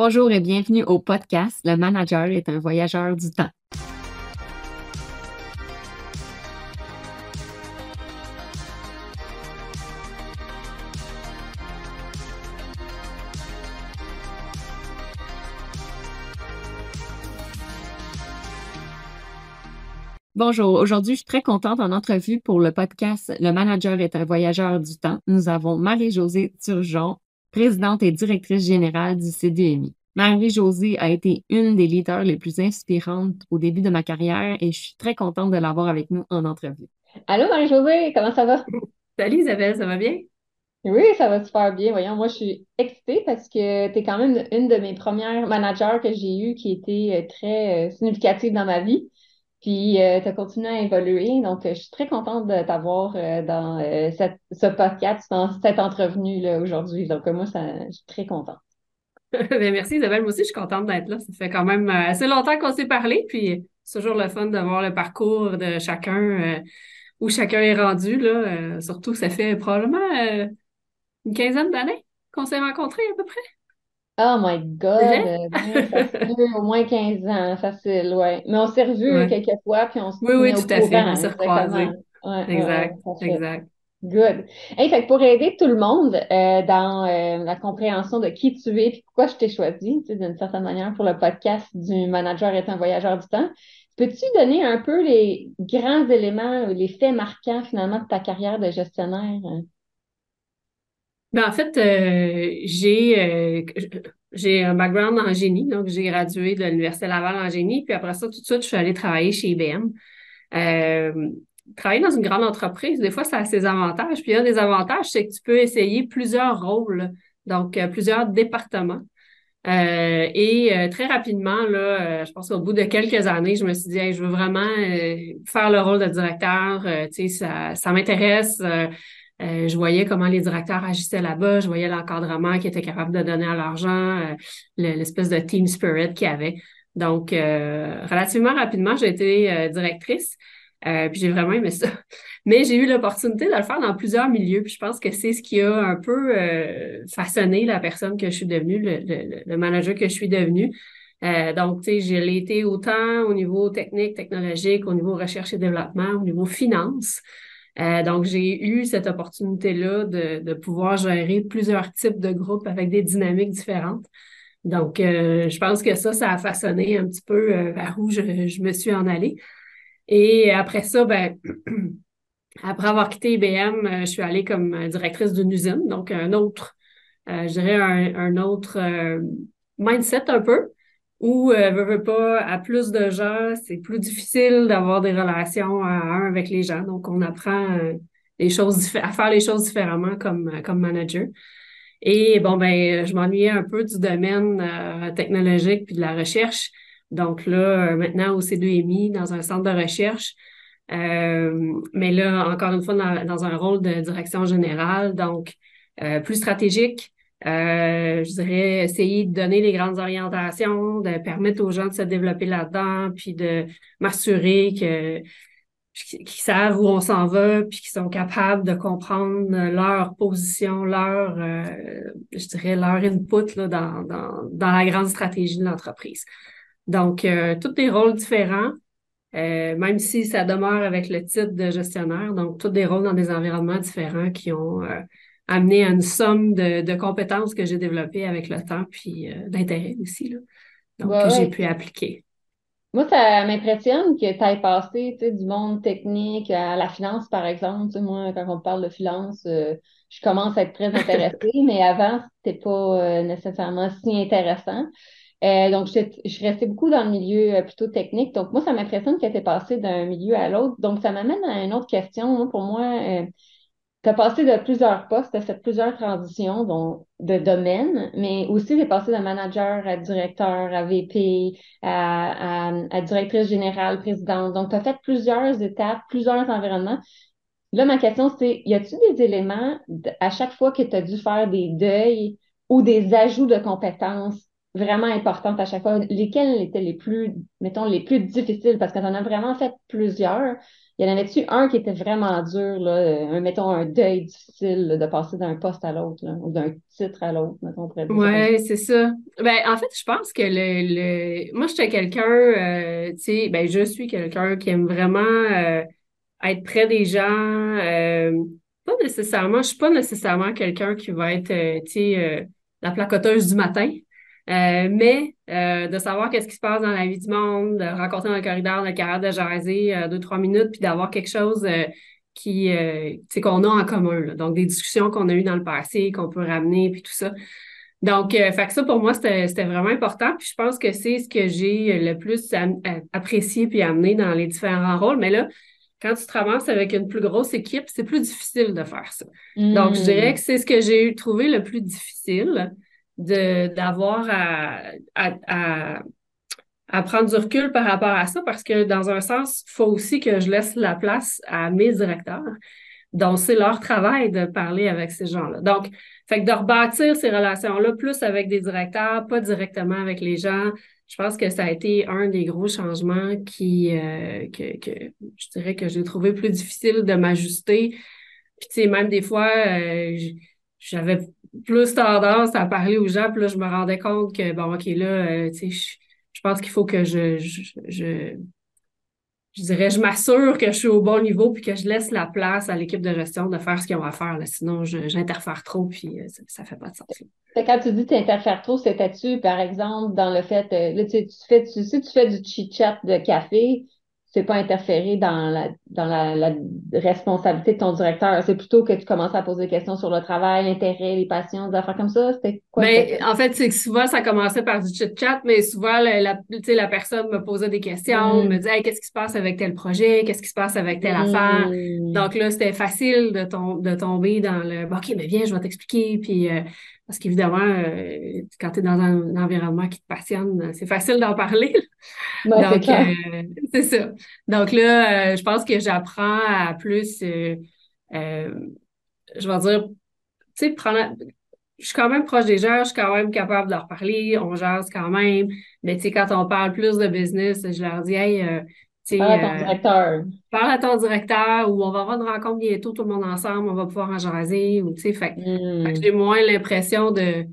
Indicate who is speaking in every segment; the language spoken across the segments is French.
Speaker 1: Bonjour et bienvenue au podcast Le manager est un voyageur du temps. Bonjour, aujourd'hui, je suis très contente en entrevue pour le podcast Le manager est un voyageur du temps. Nous avons Marie-Josée Turgeon, présidente et directrice générale du CDMI. Marie-Josée a été une des leaders les plus inspirantes au début de ma carrière et je suis très contente de l'avoir avec nous en entrevue.
Speaker 2: Allô Marie-Josée, comment ça va?
Speaker 3: Salut Isabelle, ça va bien?
Speaker 2: Oui, ça va super bien. Voyons, moi, je suis excitée parce que tu es quand même une de mes premières managers que j'ai eues qui était euh, très euh, significative dans ma vie. Puis, euh, tu as continué à évoluer. Donc, je suis très contente de t'avoir dans ce podcast, dans cette entrevue aujourd'hui. Donc, moi, je suis très contente.
Speaker 3: Ben, merci Isabelle, moi aussi je suis contente d'être là. Ça fait quand même euh, assez longtemps qu'on s'est parlé, puis c'est toujours le fun de voir le parcours de chacun, euh, où chacun est rendu. Là. Euh, surtout, ça fait probablement une quinzaine d'années qu'on s'est rencontrés à peu près.
Speaker 2: Oh my God! au moins 15 ans, facile, ouais. Mais on s'est revus quelques fois, puis on s'est
Speaker 3: Oui, oui, tout à fait. On s'est recroisés. exact, exact.
Speaker 2: Good. Hey, fait pour aider tout le monde euh, dans euh, la compréhension de qui tu es et pourquoi je t'ai choisi, tu sais, d'une certaine manière, pour le podcast du manager est un voyageur du temps, peux-tu donner un peu les grands éléments, les faits marquants finalement de ta carrière de gestionnaire?
Speaker 3: Ben, en fait, euh, j'ai j'ai un background en génie, donc j'ai gradué de l'Université Laval en génie, puis après ça, tout de suite, je suis allée travailler chez IBM travailler dans une grande entreprise, des fois, ça a ses avantages. Puis un des avantages, c'est que tu peux essayer plusieurs rôles, donc euh, plusieurs départements. Euh, et euh, très rapidement, là, je pense qu'au bout de quelques années, je me suis dit, je veux vraiment faire le rôle de directeur. ça, ça m'intéresse. Je voyais comment les directeurs agissaient là-bas. Je voyais l'encadrement qui était capable de donner à l'argent, l'espèce de team spirit qu'il y avait. Donc, relativement rapidement, j'ai été directrice. Euh, puis j'ai vraiment aimé ça. Mais j'ai eu l'opportunité de le faire dans plusieurs milieux. Puis je pense que c'est ce qui a un peu euh, façonné la personne que je suis devenue, le, le, manager que je suis devenue. Euh, donc, tu sais, j'ai été autant au niveau technique, technologique, au niveau recherche et développement, au niveau finance. Euh, donc, j'ai eu cette opportunité-là de, de pouvoir gérer plusieurs types de groupes avec des dynamiques différentes. Donc, euh, je pense que ça, ça a façonné un petit peu vers où je, je me suis en allée. Et après ça, ben, après avoir quitté IBM, euh, je suis allée comme euh, directrice d'une usine, donc un autre, euh, je dirais un, autre mindset un peu, où, euh, veut, pas, à plus de gens, c'est plus difficile d'avoir des relations à un avec les gens. Donc, on apprend les choses à faire les choses différemment comme, comme manager. Et bon, ben, je m'ennuyais un peu du domaine technologique puis de la recherche. Donc là, euh, maintenant au C2MI, dans un centre de recherche, euh, mais là, encore une fois, dans, un rôle de direction générale, donc euh, plus stratégique. Je dirais essayer de donner les grandes orientations, de permettre aux gens de se développer là-dedans, puis de m'assurer que qu'ils savent où on s'en va, puis qu'ils sont capables de comprendre leur position, leur, je dirais, leur input là, dans, dans, dans la grande stratégie de l'entreprise. Donc, euh, tous des rôles différents, euh, même si ça demeure avec le titre de gestionnaire, donc tous des rôles dans des environnements différents qui ont euh, amené à une somme de, compétences que j'ai développées avec le temps, puis d'intérêt aussi, là, donc que j'ai pu appliquer.
Speaker 2: Moi, ça m'impressionne que tu aies passé du monde technique à la finance, par exemple. moi, quand on parle de finance, je commence à être très intéressée, mais avant, c'était pas nécessairement si intéressant. Euh, donc, je, je, suis restée beaucoup dans le milieu euh, plutôt technique. Donc, moi, ça m'impressionne qu'elle ait passé d'un milieu à l'autre. Donc, ça m'amène à une autre question. pour moi, euh, tu as passé de plusieurs postes, tu as fait plusieurs transitions de domaine, mais aussi tu es passé de manager à directeur, à VP, à, à directrice générale, présidente. Donc, tu as fait plusieurs étapes, plusieurs environnements. Là, ma question, c'est, y a-t-il des éléments à chaque fois que tu as dû faire des deuils ou des ajouts de compétences vraiment importantes à chaque fois? Lesquelles étaient les plus, mettons, les plus difficiles? Parce que tu en as vraiment fait plusieurs. Il y en avait-tu un qui était vraiment dur, euh, mettons, un deuil difficile de passer d'un poste à l'autre, ou d'un titre à l'autre, mettons,
Speaker 3: Oui, c'est ça. Ben, en fait, je pense que le, moi, j'étais quelqu'un, euh, tu sais, ben, je suis quelqu'un qui aime vraiment euh, être près des gens. pas nécessairement, je suis pas nécessairement quelqu'un qui va être, tu sais, la placoteuse du matin. Euh, mais euh, de savoir qu'est-ce qui se passe dans la vie du monde, de rencontrer dans le corridor, de carrière de jaser euh, deux, trois minutes, puis d'avoir quelque chose qui, qu'on a en commun. Donc, des discussions qu'on a eues dans le passé, qu'on peut ramener, puis tout ça. Donc, fait que ça, pour moi, c'était vraiment important. Puis je pense que c'est ce que j'ai le plus apprécié puis amené dans les différents rôles. Mais là, quand tu te ramasses avec une plus grosse équipe, c'est plus difficile de faire ça. Donc, je dirais hmm. que c'est ce que j'ai trouvé le plus difficile d'avoir à, à, à, prendre du recul par rapport à ça parce que dans un sens, il faut aussi que je laisse la place à mes directeurs. Donc, c'est leur travail de parler avec ces gens-là. Donc, fait que de rebâtir ces relations-là, plus avec des directeurs, pas directement avec les gens, je pense que ça a été un des gros changements qui, euh, que, que je dirais que j'ai trouvé plus difficile de m'ajuster. Puis, tu sais, même des fois, euh, j'avais plus tendance à parler aux gens, puis là, je me rendais compte que, bon, OK, là, euh, tu sais, je, pense qu'il faut que je, je, je, je dirais, je m'assure que je suis au bon niveau, puis que je laisse la place à l'équipe de gestion de faire ce qu'ils ont à faire, là, sinon j'interfère trop, puis euh, ça, ne fait pas de sens.
Speaker 2: Quand tu dis tu interfères trop, c'était-tu, par exemple, dans le fait, euh, là, tu, tu fais, tu, si tu fais du chit-chat de café, pas interférer dans la, dans la, responsabilité de ton directeur. C'est plutôt que tu commences à poser des questions sur le travail, l'intérêt, les passions, des affaires comme ça. C'était quoi?
Speaker 3: Ben, en fait, c'est que souvent, ça commençait par du chit-chat, mais souvent, la, la, la personne me posait des questions, mm. me disait qu'est-ce qui se passe avec tel projet, qu'est-ce qui se passe avec telle affaire? Mm. Donc là, c'était facile de, de tomber dans le OK, mais viens, je vais t'expliquer. Puis euh, parce qu'évidemment, euh, quand tu es dans un, environnement qui te passionne, c'est facile d'en parler. Donc, euh, c'est ça. Donc là, euh, je pense que j'apprends à plus, je vais dire, tu sais, prendre. Je suis quand même proche des gens, je suis quand même capable de leur parler, on jase quand même. Mais tu sais, quand on parle plus de business, je leur dis, hey,
Speaker 2: Parle à ton euh, directeur.
Speaker 3: Parle à ton directeur ou on va avoir une rencontre bientôt, tout le monde ensemble, on va pouvoir en jaser. Ou, fait, fait hmm. j'ai moins l'impression de,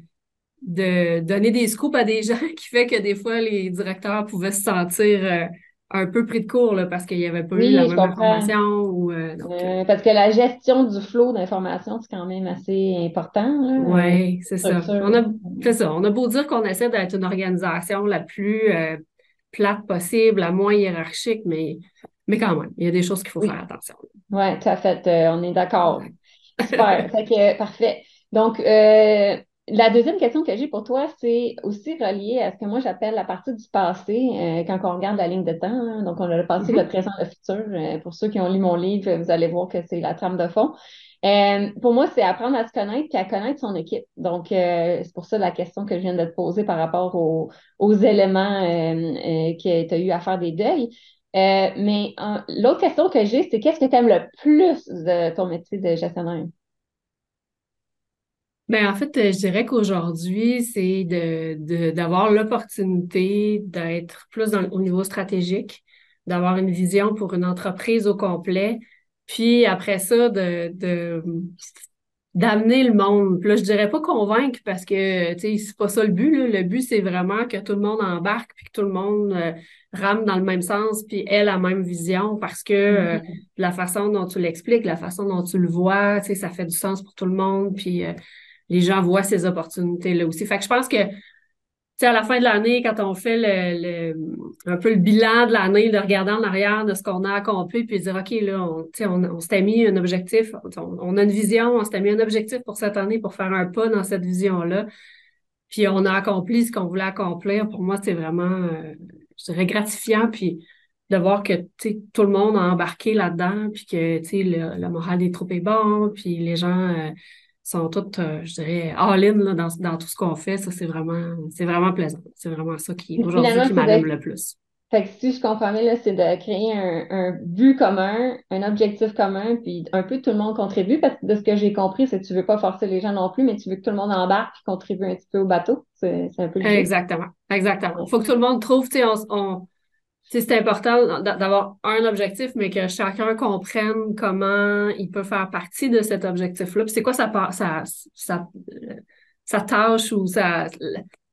Speaker 3: de donner des scoops à des gens qui fait que des fois, les directeurs pouvaient se sentir euh, un peu pris de court là, parce qu'il n'y avait pas eu la même information. Ou,
Speaker 2: euh, parce que la gestion du flot d'informations, c'est quand même assez important.
Speaker 3: Oui, c'est ça. On a, c'est ça. On a beau dire qu'on essaie d'être une organisation la plus plate possible, la moins hiérarchique, mais, mais quand même, il y a des choses qu'il faut faire attention.
Speaker 2: Oui, tout à fait. Euh, on est d'accord. Super. parfait. Donc, euh, la deuxième question que j'ai pour toi, c'est aussi relié à ce que moi j'appelle la partie du passé euh, quand on regarde la ligne de temps. Donc, on a le passé, mm-hmm. le présent, le futur. pour ceux qui ont lu mon livre, vous allez voir que c'est la trame de fond. Euh, pour moi, c'est apprendre à se connaître et à connaître son équipe. Donc, euh, c'est pour ça la question que je viens de te poser par rapport aux, éléments euh, que tu as eu à faire des deuils. mais l'autre question que j'ai, c'est qu'est-ce que tu aimes le plus de ton métier de gestionnaire?
Speaker 3: Bien, en fait, je dirais qu'aujourd'hui, c'est d'avoir l'opportunité d'être plus au niveau stratégique, d'avoir une vision pour une entreprise au complet, puis après ça, de, de d'amener le monde. Puis là, je dirais pas convaincre parce que, tu sais, c'est pas ça le but. Le but, c'est vraiment que tout le monde embarque puis que tout le monde euh, rame dans le même sens puis ait la même vision parce que euh, mm-hmm. la façon dont tu l'expliques, la façon dont tu le vois, tu sais, ça fait du sens pour tout le monde puis euh, les gens voient ces opportunités-là aussi. Fait que je pense que sais, à la fin de l'année, quand on fait le, un peu le bilan de l'année, de regarder en arrière de ce qu'on a accompli, puis dire, OK, là, on, on, on s'était mis un objectif, on, a une vision, on s'était mis un objectif pour cette année pour faire un pas dans cette vision-là, puis on a accompli ce qu'on voulait accomplir. Pour moi, c'est vraiment, euh, je dirais, gratifiant, puis de voir que tout le monde a embarqué là-dedans, puis que le, le moral des troupes est bon, puis les gens... Euh, sont toutes, euh, je dirais, all-in dans, dans, tout ce qu'on fait. Ça, c'est vraiment, c'est vraiment plaisant. C'est vraiment ça qui, aujourd'hui, qui m'allume le plus.
Speaker 2: Fait que si je comprends bien, c'est de créer un, un, but commun, un objectif commun, puis un peu tout le monde contribue, parce que de ce que j'ai compris, c'est que tu veux pas forcer les gens non plus, mais tu veux que tout le monde embarque et contribue un petit peu au bateau. C'est un peu
Speaker 3: Exactement. Exactement. Il faut que tout le monde trouve, tu sais, on, c'est important d'avoir un objectif, mais que chacun comprenne comment il peut faire partie de cet objectif-là. Puis c'est quoi sa, sa, sa, sa tâche ou sa,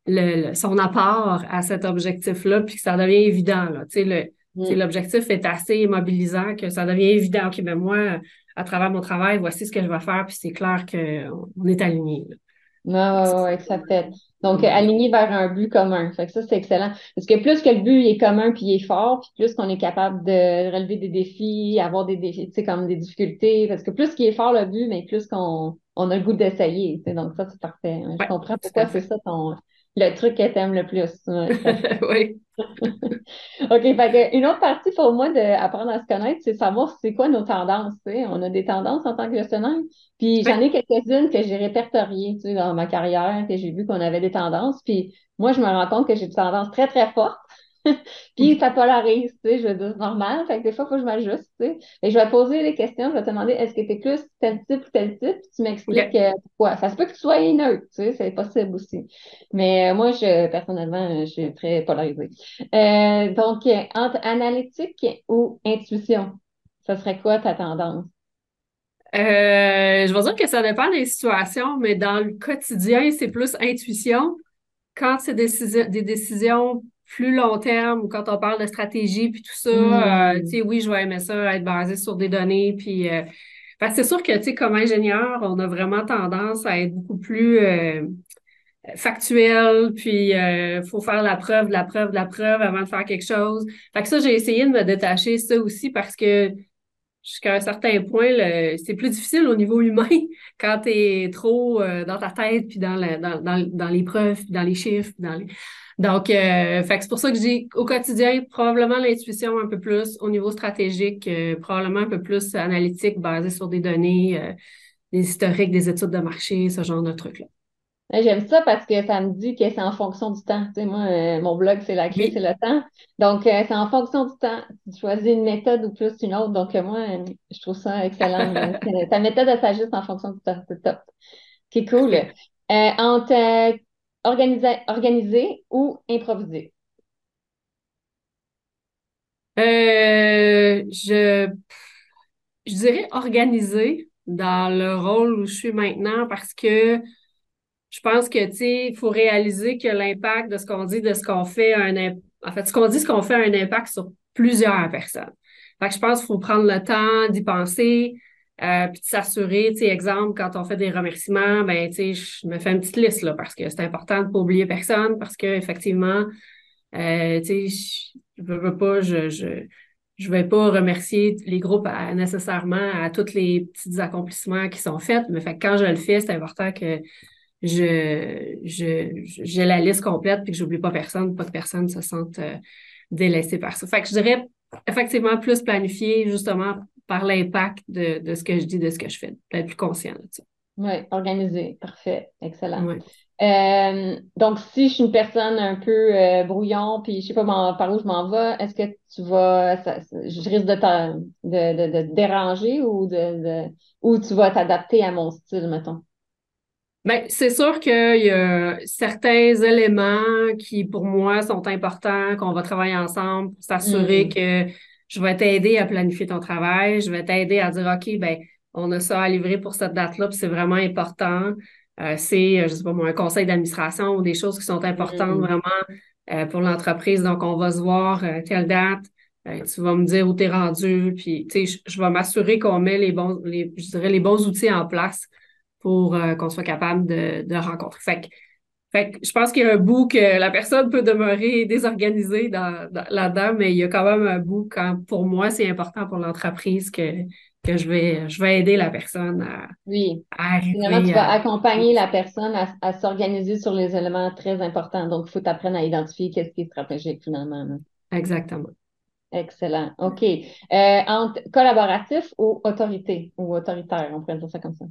Speaker 3: le, son apport à cet objectif-là, puis que ça devient évident. Là. Tu sais, le, mm. L'objectif est assez mobilisant que ça devient évident. OK, ben moi, à travers mon travail, voici ce que je vais faire, puis c'est clair qu'on est aligné.
Speaker 2: Oui, oui, oui, ça fait. Donc, aligné vers un but commun. Fait que ça, c'est excellent. Parce que plus que le but est commun puis il est fort, puis plus qu'on est capable de relever des défis, avoir des défis, tu sais, comme des difficultés. Parce que plus qu'il est fort le but, mais plus qu'on on a le goût d'essayer. Donc, ça, c'est parfait. Je comprends pourquoi c'est ça ton, le truc que t'aimes le plus.
Speaker 3: oui.
Speaker 2: OK, fait une autre partie pour moi d'apprendre à se connaître, c'est savoir c'est quoi nos tendances. On a des tendances en tant que gestionnaire. Puis j'en ai quelques-unes que j'ai répertoriées dans ma carrière, que j'ai vu qu'on avait des tendances. Puis moi, je me rends compte que j'ai des tendances très, très fortes. puis ça polarise, tu sais, je veux dire, normal. Fait que des fois, il faut que je m'ajuste, tu sais. Et je vais poser des questions, je vais te demander est-ce que tu es plus tel type ou tel type, puis tu m'expliques euh, pourquoi. Ça se peut que tu sois neutre, tu sais, c'est possible aussi. Mais euh, moi, je, personnellement, je suis très polarisée. Euh, donc, entre analytique ou intuition, ça serait quoi ta tendance?
Speaker 3: je vais dire que ça dépend des situations, mais dans le quotidien, c'est plus intuition. Quand c'est des décisions plus long terme, quand on parle de stratégie puis tout ça, euh, mm. tu sais, oui, je vais aimer ça, être basé sur des données. Puis, euh, c'est sûr que, tu sais, comme ingénieur, on a vraiment tendance à être beaucoup plus euh, factuel, puis il faut faire la preuve, la preuve, la preuve avant de faire quelque chose. Fait que ça, j'ai essayé de me détacher ça aussi parce que jusqu'à un certain point, c'est plus difficile au niveau humain quand tu es trop dans ta tête, puis dans, dans, dans, dans, les preuves, puis dans les chiffres, puis dans les... Donc, euh, c'est pour ça que je dis au quotidien, probablement l'intuition un peu plus, au niveau stratégique, euh, probablement un peu plus analytique, basé sur des données, euh, des historiques, des études de marché, ce genre de trucs-là.
Speaker 2: J'aime ça parce que ça me dit que c'est en fonction du temps. Tu sais, moi, mon blog, c'est la clé, c'est le temps. Donc, c'est en fonction du temps. Tu choisis une méthode ou plus une autre. Donc, moi, je trouve ça excellent. Ta méthode, elle s'ajuste en fonction du temps. C'est top. C'est cool. entre Organiser, organiser ou improviser?
Speaker 3: Euh, je, dirais organiser dans le rôle où je suis maintenant parce que je pense que, tu il faut réaliser que l'impact de ce qu'on dit, de ce qu'on fait, un, en fait, ce qu'on dit, ce qu'on fait a un impact sur plusieurs personnes. Je pense qu'il faut prendre le temps d'y penser, euh, puis de s'assurer, tu sais, exemple, quand on fait des remerciements, ben, tu sais, je me fais une petite liste, là, parce que c'est important de pas oublier personne, parce que effectivement, euh, tu sais, je veux pas, je, je, je vais pas remercier les groupes nécessairement à tous les petits accomplissements qui sont faits, mais fait quand je le fais, c'est important que je, je, j'ai la liste complète puis que j'oublie pas personne, pas que personne se sente euh, délaissé par ça. Fait que je dirais effectivement plus planifier justement par l'impact de, ce que je dis, de ce que je fais, d'être plus conscient de ça.
Speaker 2: Oui, organisé. Parfait. Excellent. Euh, donc, si je suis une personne un peu euh, brouillon, puis je sais pas par où je m'en vais, est-ce que tu vas, je risque de, de, de, déranger ou, de, ou tu vas t'adapter à mon style, mettons?
Speaker 3: Bien, c'est sûr qu'il y a certains éléments qui, pour moi, sont importants, qu'on va travailler ensemble pour s'assurer mm. que je vais t'aider à planifier ton travail, je vais t'aider à dire, OK, ben, on a ça à livrer pour cette date-là, puis c'est vraiment important. Euh, c'est, euh, je sais pas moi, un conseil d'administration ou des choses qui sont importantes mm. vraiment euh, pour l'entreprise. Donc, on va se voir telle date. tu vas me dire où tu es rendu, puis tu sais, je, vais m'assurer qu'on met les bons, les, je dirais, les bons outils en place pour qu'on soit capable de, de rencontrer. Fait que fait que je pense qu'il y a un bout que la personne peut demeurer désorganisée dans, là-dedans, mais il y a quand même un bout quand, pour moi, c'est important pour l'entreprise que, que je vais, je vais aider la personne à,
Speaker 2: oui.
Speaker 3: à
Speaker 2: Finalement, tu vas accompagner la personne à, s'organiser sur les éléments très importants. Donc, il faut t'apprendre à identifier qu'est-ce qui est stratégique finalement.
Speaker 3: Exactement.
Speaker 2: Excellent. OK. Euh, entre collaboratif ou autorité ou autoritaire, on pourrait dire ça comme ça.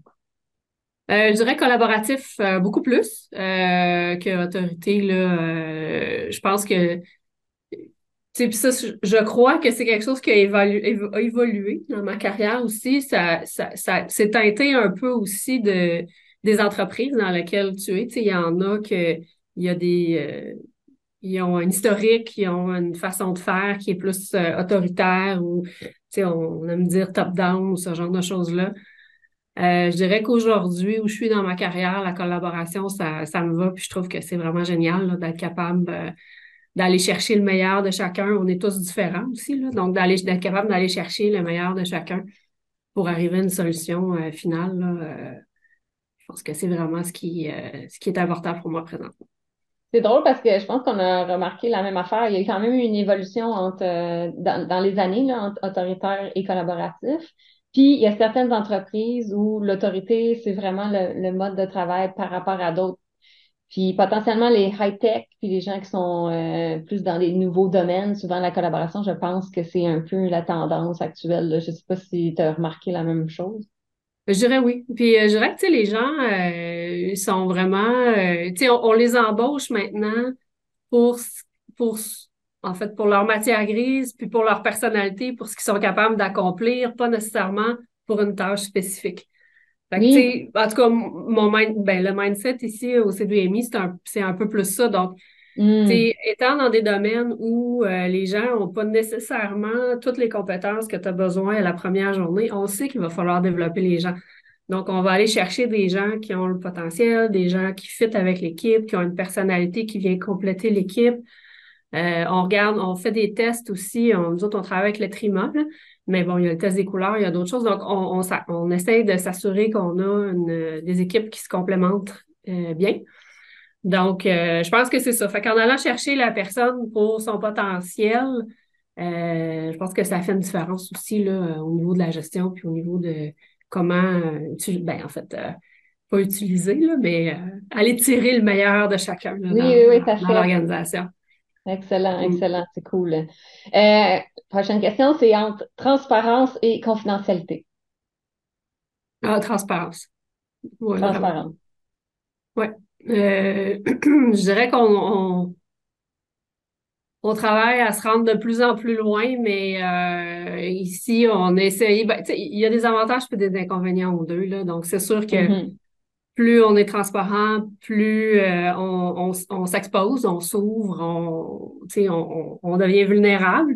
Speaker 3: Euh, je dirais collaboratif euh, beaucoup plus euh, que autorité. Là, je pense que ça, je crois que c'est quelque chose qui a, évolué dans ma carrière aussi. Ça, ça, ça c'est teinté un peu aussi de, des entreprises dans lesquelles tu es. Il y en a que il y a des ils ont un historique, ils ont une façon de faire qui est plus autoritaire ou, on, on aime dire top-down ou ce genre de choses-là. Je dirais qu'aujourd'hui, où je suis dans ma carrière, la collaboration, ça, ça me va, puis je trouve que c'est vraiment génial d'être capable d'aller chercher le meilleur de chacun. On est tous différents aussi, donc d'être capable d'aller chercher le meilleur de chacun pour arriver à une solution euh, finale. Euh, je pense que c'est vraiment ce qui, euh, ce qui est important pour moi présentement.
Speaker 2: C'est drôle parce que je pense qu'on a remarqué la même affaire. Il y a quand même eu une évolution dans, les années entre autoritaire et collaboratif. Puis il y a certaines entreprises où l'autorité, c'est vraiment le, le, mode de travail par rapport à d'autres puis potentiellement les high-tech, puis les gens qui sont euh, plus dans les nouveaux domaines, souvent la collaboration, je pense que c'est un peu la tendance actuelle. Je ne sais pas si tu as remarqué la même chose.
Speaker 3: Je dirais oui. Puis euh, je dirais que les gens euh, sont vraiment, tu on, on, les embauche maintenant pour, pour, en fait, pour leur matière grise, puis pour leur personnalité, pour ce qu'ils sont capables d'accomplir, pas nécessairement pour une tâche spécifique en tout cas, mon ben, le mindset ici au C2MI, c'est un, peu plus ça. Donc, hmm. étant dans des domaines où euh, les gens n'ont pas nécessairement toutes les compétences que tu as besoin à la première journée, on sait qu'il va falloir développer les gens. Donc, on va aller chercher des gens qui ont le potentiel, des gens qui fit avec l'équipe, qui ont une personnalité qui vient compléter l'équipe. Euh, on regarde, on fait des tests aussi. On, nous autres, on travaille avec le TRIMA, mais bon, il y a le test des couleurs, il y a d'autres choses. Donc, on, on, essaye de s'assurer qu'on a des équipes qui se complémentent euh, bien. Donc, euh, je pense que c'est ça. Fait qu'en allant chercher la personne pour son potentiel, euh, je pense que ça fait une différence aussi là, au niveau de la gestion puis au niveau de comment, ben, en fait, pas utiliser, là, mais aller tirer le meilleur de chacun dans, dans l'organisation.
Speaker 2: Excellent, excellent, c'est cool. Euh, prochaine question, c'est entre transparence et confidentialité.
Speaker 3: Ah, transparence.
Speaker 2: transparence.
Speaker 3: Oui. Euh, je dirais qu'on on, travaille à se rendre de plus en plus loin, mais euh, ici, on essaye. Ben, il y a des avantages et des inconvénients aux deux. Là, donc, c'est sûr que mm-hmm plus on est transparent, plus euh, on, s'expose, on s'ouvre, on, on, devient vulnérable.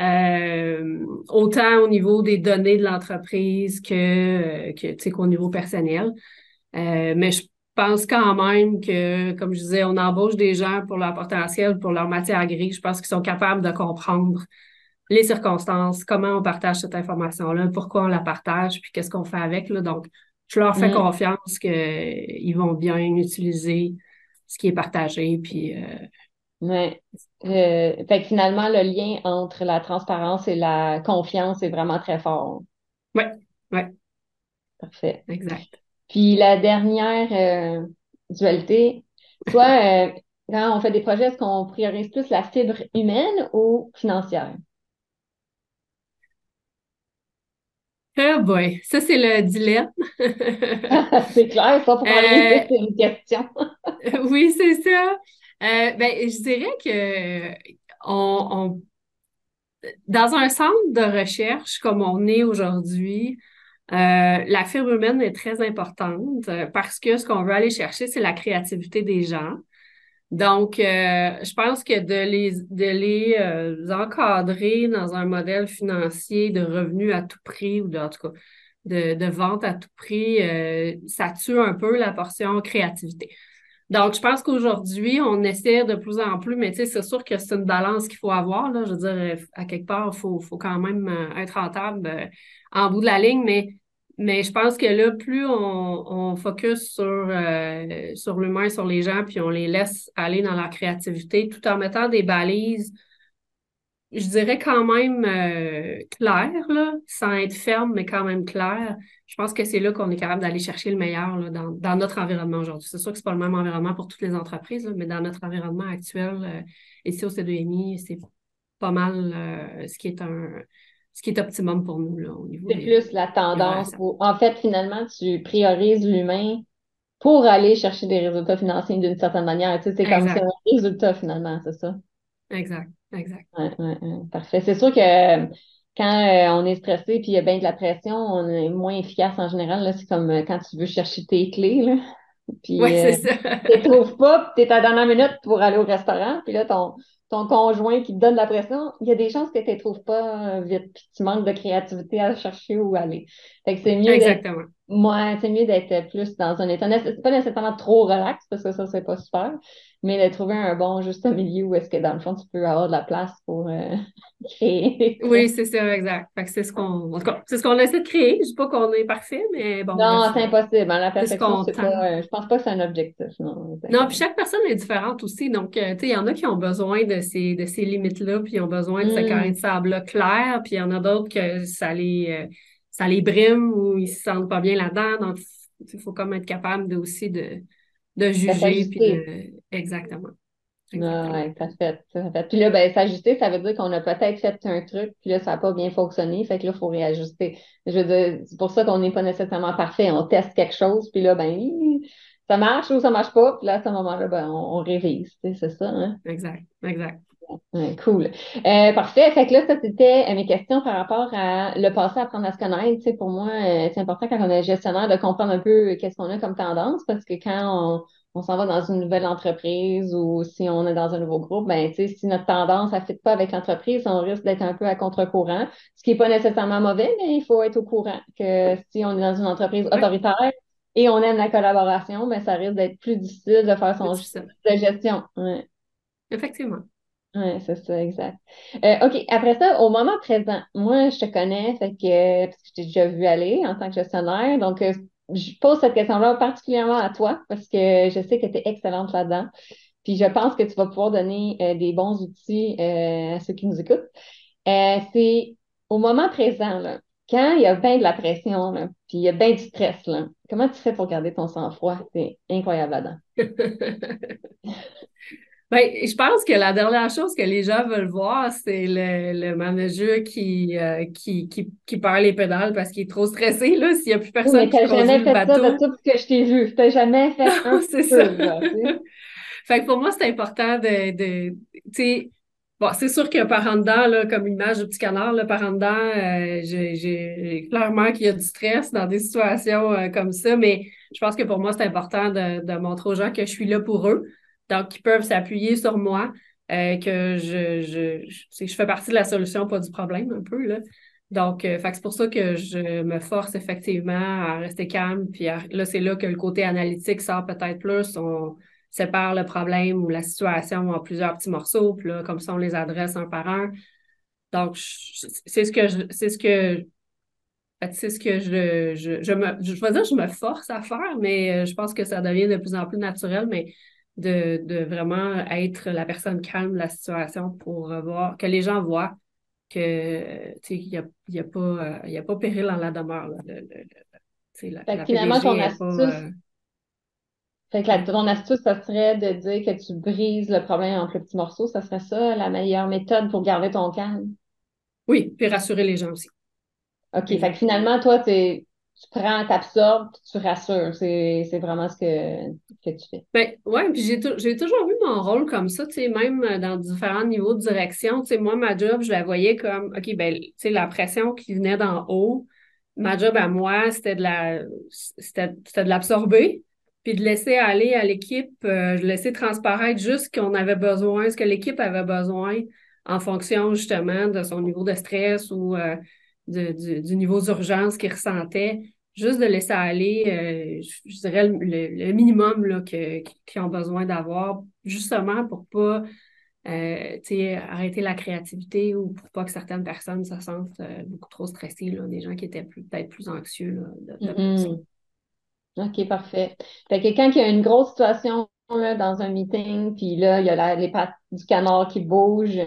Speaker 3: Euh, autant au niveau des données de l'entreprise que, que qu'au niveau personnel. Euh, mais je pense quand même que, comme je disais, on embauche des gens pour leur potentiel, pour leur matière grise. Je pense qu'ils sont capables de comprendre les circonstances, comment on partage cette information-là, pourquoi on la partage, puis qu'est-ce qu'on fait avec. Là. Donc, je leur fais mm. confiance qu'ils vont bien utiliser ce qui est partagé. Puis, euh...
Speaker 2: Ouais. Euh, fait que finalement, le lien entre la transparence et la confiance est vraiment très fort.
Speaker 3: Oui, oui.
Speaker 2: Parfait.
Speaker 3: Exact.
Speaker 2: Puis la dernière euh, dualité, soit euh, quand on fait des projets, est-ce qu'on priorise plus la fibre humaine ou financière?
Speaker 3: Ah boy, ça c'est le dilemme.
Speaker 2: c'est clair, ça pour euh, c'est une question.
Speaker 3: oui, c'est ça. Euh, ben, je dirais que on, dans un centre de recherche comme on est aujourd'hui, euh, la fibre humaine est très importante parce que ce qu'on veut aller chercher, c'est la créativité des gens. Donc, euh, je pense que de les, de les euh, encadrer dans un modèle financier de revenus à tout prix ou de, en tout cas de, de vente à tout prix, euh, ça tue un peu la portion créativité. Donc, je pense qu'aujourd'hui, on essaie de plus en plus, mais tu sais, c'est sûr que c'est une balance qu'il faut avoir. Là. Je veux dire, à quelque part, il faut, faut quand même être rentable en bout de la ligne, mais mais je pense que là, plus on, on focus sur, euh, sur l'humain, sur les gens, puis on les laisse aller dans leur créativité tout en mettant des balises, je dirais quand même euh, claires, là, sans être ferme, mais quand même claires. Je pense que c'est là qu'on est capable d'aller chercher le meilleur là, dans, dans, notre environnement aujourd'hui. C'est sûr que ce n'est pas le même environnement pour toutes les entreprises, mais dans notre environnement actuel, euh, ici au C2MI, c'est pas mal ce qui est un ce qui est optimum pour nous là, au niveau
Speaker 2: C'est plus la tendance. en fait, finalement, tu priorises l'humain pour aller chercher des résultats financiers d'une certaine manière. Tu sais, c'est comme ça, un résultat finalement, c'est ça?
Speaker 3: Exact, exact.
Speaker 2: parfait. C'est sûr que quand euh, on est stressé puis il y a bien de la pression, on est moins efficace en général. C'est comme euh, quand tu veux chercher tes clés. Là. Puis,
Speaker 3: Oui, c'est
Speaker 2: euh,
Speaker 3: ça.
Speaker 2: tu les trouves pas, puis tu es à la dernière minute pour aller au restaurant, puis là, ton, ton conjoint qui te donne la pression, il y a des chances que tu les trouves pas euh, vite, puis tu manques de créativité à chercher où aller. Fait que c'est mieux
Speaker 3: Exactement.
Speaker 2: moi, c'est mieux d'être plus dans un état, c'est pas nécessairement trop relax, parce que ça, c'est pas super, mais de trouver un bon juste milieu où est-ce que, dans le fond, tu peux avoir de la place pour euh, créer.
Speaker 3: Oui, c'est ça, exact. C'est ce qu'on, c'est ce qu'on essaie de créer. Je dis pas qu'on est parfait, mais bon.
Speaker 2: Non, c'est impossible. hein, La
Speaker 3: ce
Speaker 2: perfection, c'est pas, euh, je pense pas que c'est un objectif, non.
Speaker 3: Non, puis chaque personne est différente aussi. Donc, euh, tu sais, il y en a qui ont besoin de ces, de ces limites-là, puis ils ont besoin de ce
Speaker 2: Mm.
Speaker 3: carré de sable-là clair, puis il y en a d'autres que ça les, ça les brime ou ils se sentent pas bien là-dedans. Donc, il faut comme être capable de, aussi de, de juger. Puis de... Exactement.
Speaker 2: Ah,
Speaker 3: Exactement.
Speaker 2: ouais, ça fait, ça fait. Puis là, ben, s'ajuster, ça veut dire qu'on a peut-être fait un truc, puis là, ça n'a pas bien fonctionné, fait que là, il faut réajuster. Je veux dire, c'est pour ça qu'on n'est pas nécessairement parfait. On teste quelque chose, puis là, ben, ça marche ou ça marche pas, puis là, à ce moment-là, ben, on, on révise, c'est ça, hein?
Speaker 3: Exact. Exact.
Speaker 2: Ouais, cool. Euh, parfait. Fait que là, ça, c'était euh, mes questions par rapport à le passé, apprendre à se connaître. Pour moi, euh, c'est important quand on est gestionnaire de comprendre un peu qu'est-ce qu'on a comme tendance parce que quand on, on s'en va dans une nouvelle entreprise ou si on est dans un nouveau groupe, ben, tu sais, si notre tendance ne fit pas avec l'entreprise, on risque d'être un peu à contre-courant, ce qui n'est pas nécessairement mauvais, mais il faut être au courant que si on est dans une entreprise autoritaire et on aime la collaboration, ben, ça risque d'être plus difficile de faire son de gestion. Ouais.
Speaker 3: Effectivement.
Speaker 2: Oui, c'est ça, exact. Euh, OK, après ça, au moment présent, moi, je te connais, fait que, parce que je t'ai déjà vu aller en tant que gestionnaire, donc euh, je pose cette question-là particulièrement à toi, parce que je sais que tu es excellente là-dedans, puis je pense que tu vas pouvoir donner euh, des bons outils euh, à ceux qui nous écoutent. Euh, c'est au moment présent, quand il y a bien de la pression, puis il y a bien du stress, comment tu fais pour garder ton sang-froid? C'est incroyable là-dedans.
Speaker 3: Ben, je pense que la dernière chose que les gens veulent voir, c'est le, le manager qui, euh, qui, qui, qui perd les pédales parce qu'il est trop stressé, là, s'il n'y a plus
Speaker 2: Oui,
Speaker 3: personne
Speaker 2: mais
Speaker 3: qui conduit
Speaker 2: jamais
Speaker 3: le
Speaker 2: fait ça
Speaker 3: bateau.
Speaker 2: de tout ce que je t'ai vu. T'as jamais fait un
Speaker 3: C'est
Speaker 2: peu,
Speaker 3: ça.
Speaker 2: là.
Speaker 3: Fait que pour moi, c'est important de, de tu sais, bon, c'est sûr que par en dedans, là, comme l'image du petit canard, là, par en dedans, euh, j'ai, j'ai clairement qu'il y a du stress dans des situations euh, comme ça, mais je pense que pour moi, c'est important de, de montrer aux gens que je suis là pour eux, donc qu'ils peuvent s'appuyer sur moi, euh, que je, je, je, je fais partie de la solution, pas du problème, un peu, là. Donc, euh, c'est pour ça que je me force effectivement à rester calme. Puis là, c'est là que le côté analytique sort peut-être plus. On sépare le problème ou la situation en plusieurs petits morceaux. Puis là, comme ça, on les adresse un par un. Donc, c'est ce que je, c'est ce que, c'est ce que je, je, je me, je vais dire, je me force à faire, mais euh, je pense que ça devient de plus en plus naturel, mais de, de vraiment être la personne calme de la situation pour voir, que les gens voient que, tu sais, il n'y a, y a pas, euh, y a pas péril en la demeure, là. Le- le- le- tu sais, la,
Speaker 2: Fait que
Speaker 3: la
Speaker 2: finalement,
Speaker 3: PDG
Speaker 2: ton
Speaker 3: pas,
Speaker 2: astuce,
Speaker 3: euh,
Speaker 2: fait que la- ton astuce, ça serait de dire que tu brises le problème en plus petits morceaux. Ça serait ça, la meilleure méthode pour garder ton calme?
Speaker 3: oui, puis rassurer les gens aussi.
Speaker 2: OK. Fait que
Speaker 3: Exact.
Speaker 2: finalement, toi, t'es- tu prends, t'absorbes, tu rassures. C'est, vraiment ce que, que tu fais.
Speaker 3: Ben, ouais, puis j'ai tou- j'ai toujours vu mon rôle comme ça, tu sais, même euh, dans différents niveaux de direction. Tu sais, moi, ma job, je la voyais comme, OK, ben, tu sais, la pression qui venait d'en haut, ma job à moi, c'était de la, l'absorber, puis de laisser aller à l'équipe, euh, de laisser transparaître juste ce qu'on avait besoin, ce que l'équipe avait besoin en fonction justement de son niveau de stress ou euh, de- du, du niveau d'urgence qu'il ressentait juste de laisser aller, euh, je, je dirais, le, le- le minimum là, que, qu'ils ont besoin d'avoir, justement pour pas euh, arrêter la créativité ou pour pas que certaines personnes se sentent euh, beaucoup trop stressées, là, des gens qui étaient plus- peut-être plus anxieux là, de.
Speaker 2: OK, parfait. Fait que quand il y a une grosse situation là, dans un meeting, puis là, il y a la- les pattes du canard qui bougent,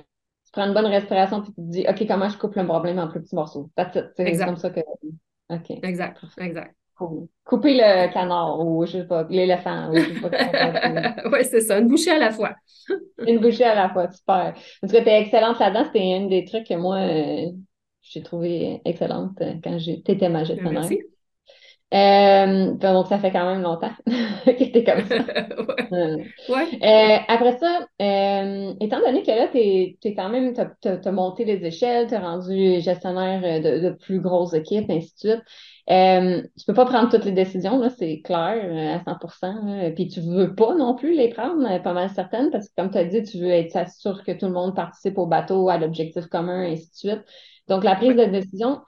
Speaker 2: prends une bonne respiration, puis tu te dis, OK, comment je coupe le problème en plus petits morceaux? C'est comme ça que. OK.
Speaker 3: Exact, exact.
Speaker 2: Cool. Couper le canard ou, je sais pas, l'éléphant ou je sais pas
Speaker 3: oui, c'est ça, une bouchée à la fois.
Speaker 2: Une bouchée à la fois, super. En tout cas, t'es excellente là-dedans. C'était un des trucs que moi, euh, j'ai trouvé excellente euh, quand j'ai- t'étais ma gestionnaire.
Speaker 3: Merci.
Speaker 2: Euh, donc, ça fait quand même longtemps que tu es comme ça.
Speaker 3: ouais.
Speaker 2: Euh, après ça, euh, étant donné que là, tu es, quand même, tu as, monté les échelles, tu as rendu gestionnaire de, de, plus grosses équipes, ainsi de suite. Euh, tu peux pas prendre toutes les décisions, là, c'est clair, à 100% Puis tu veux pas non plus les prendre, pas mal certaines, parce que comme tu as dit, tu veux être sûr que tout le monde participe au bateau, à l'objectif commun, ainsi de suite. Donc, la prise de décision,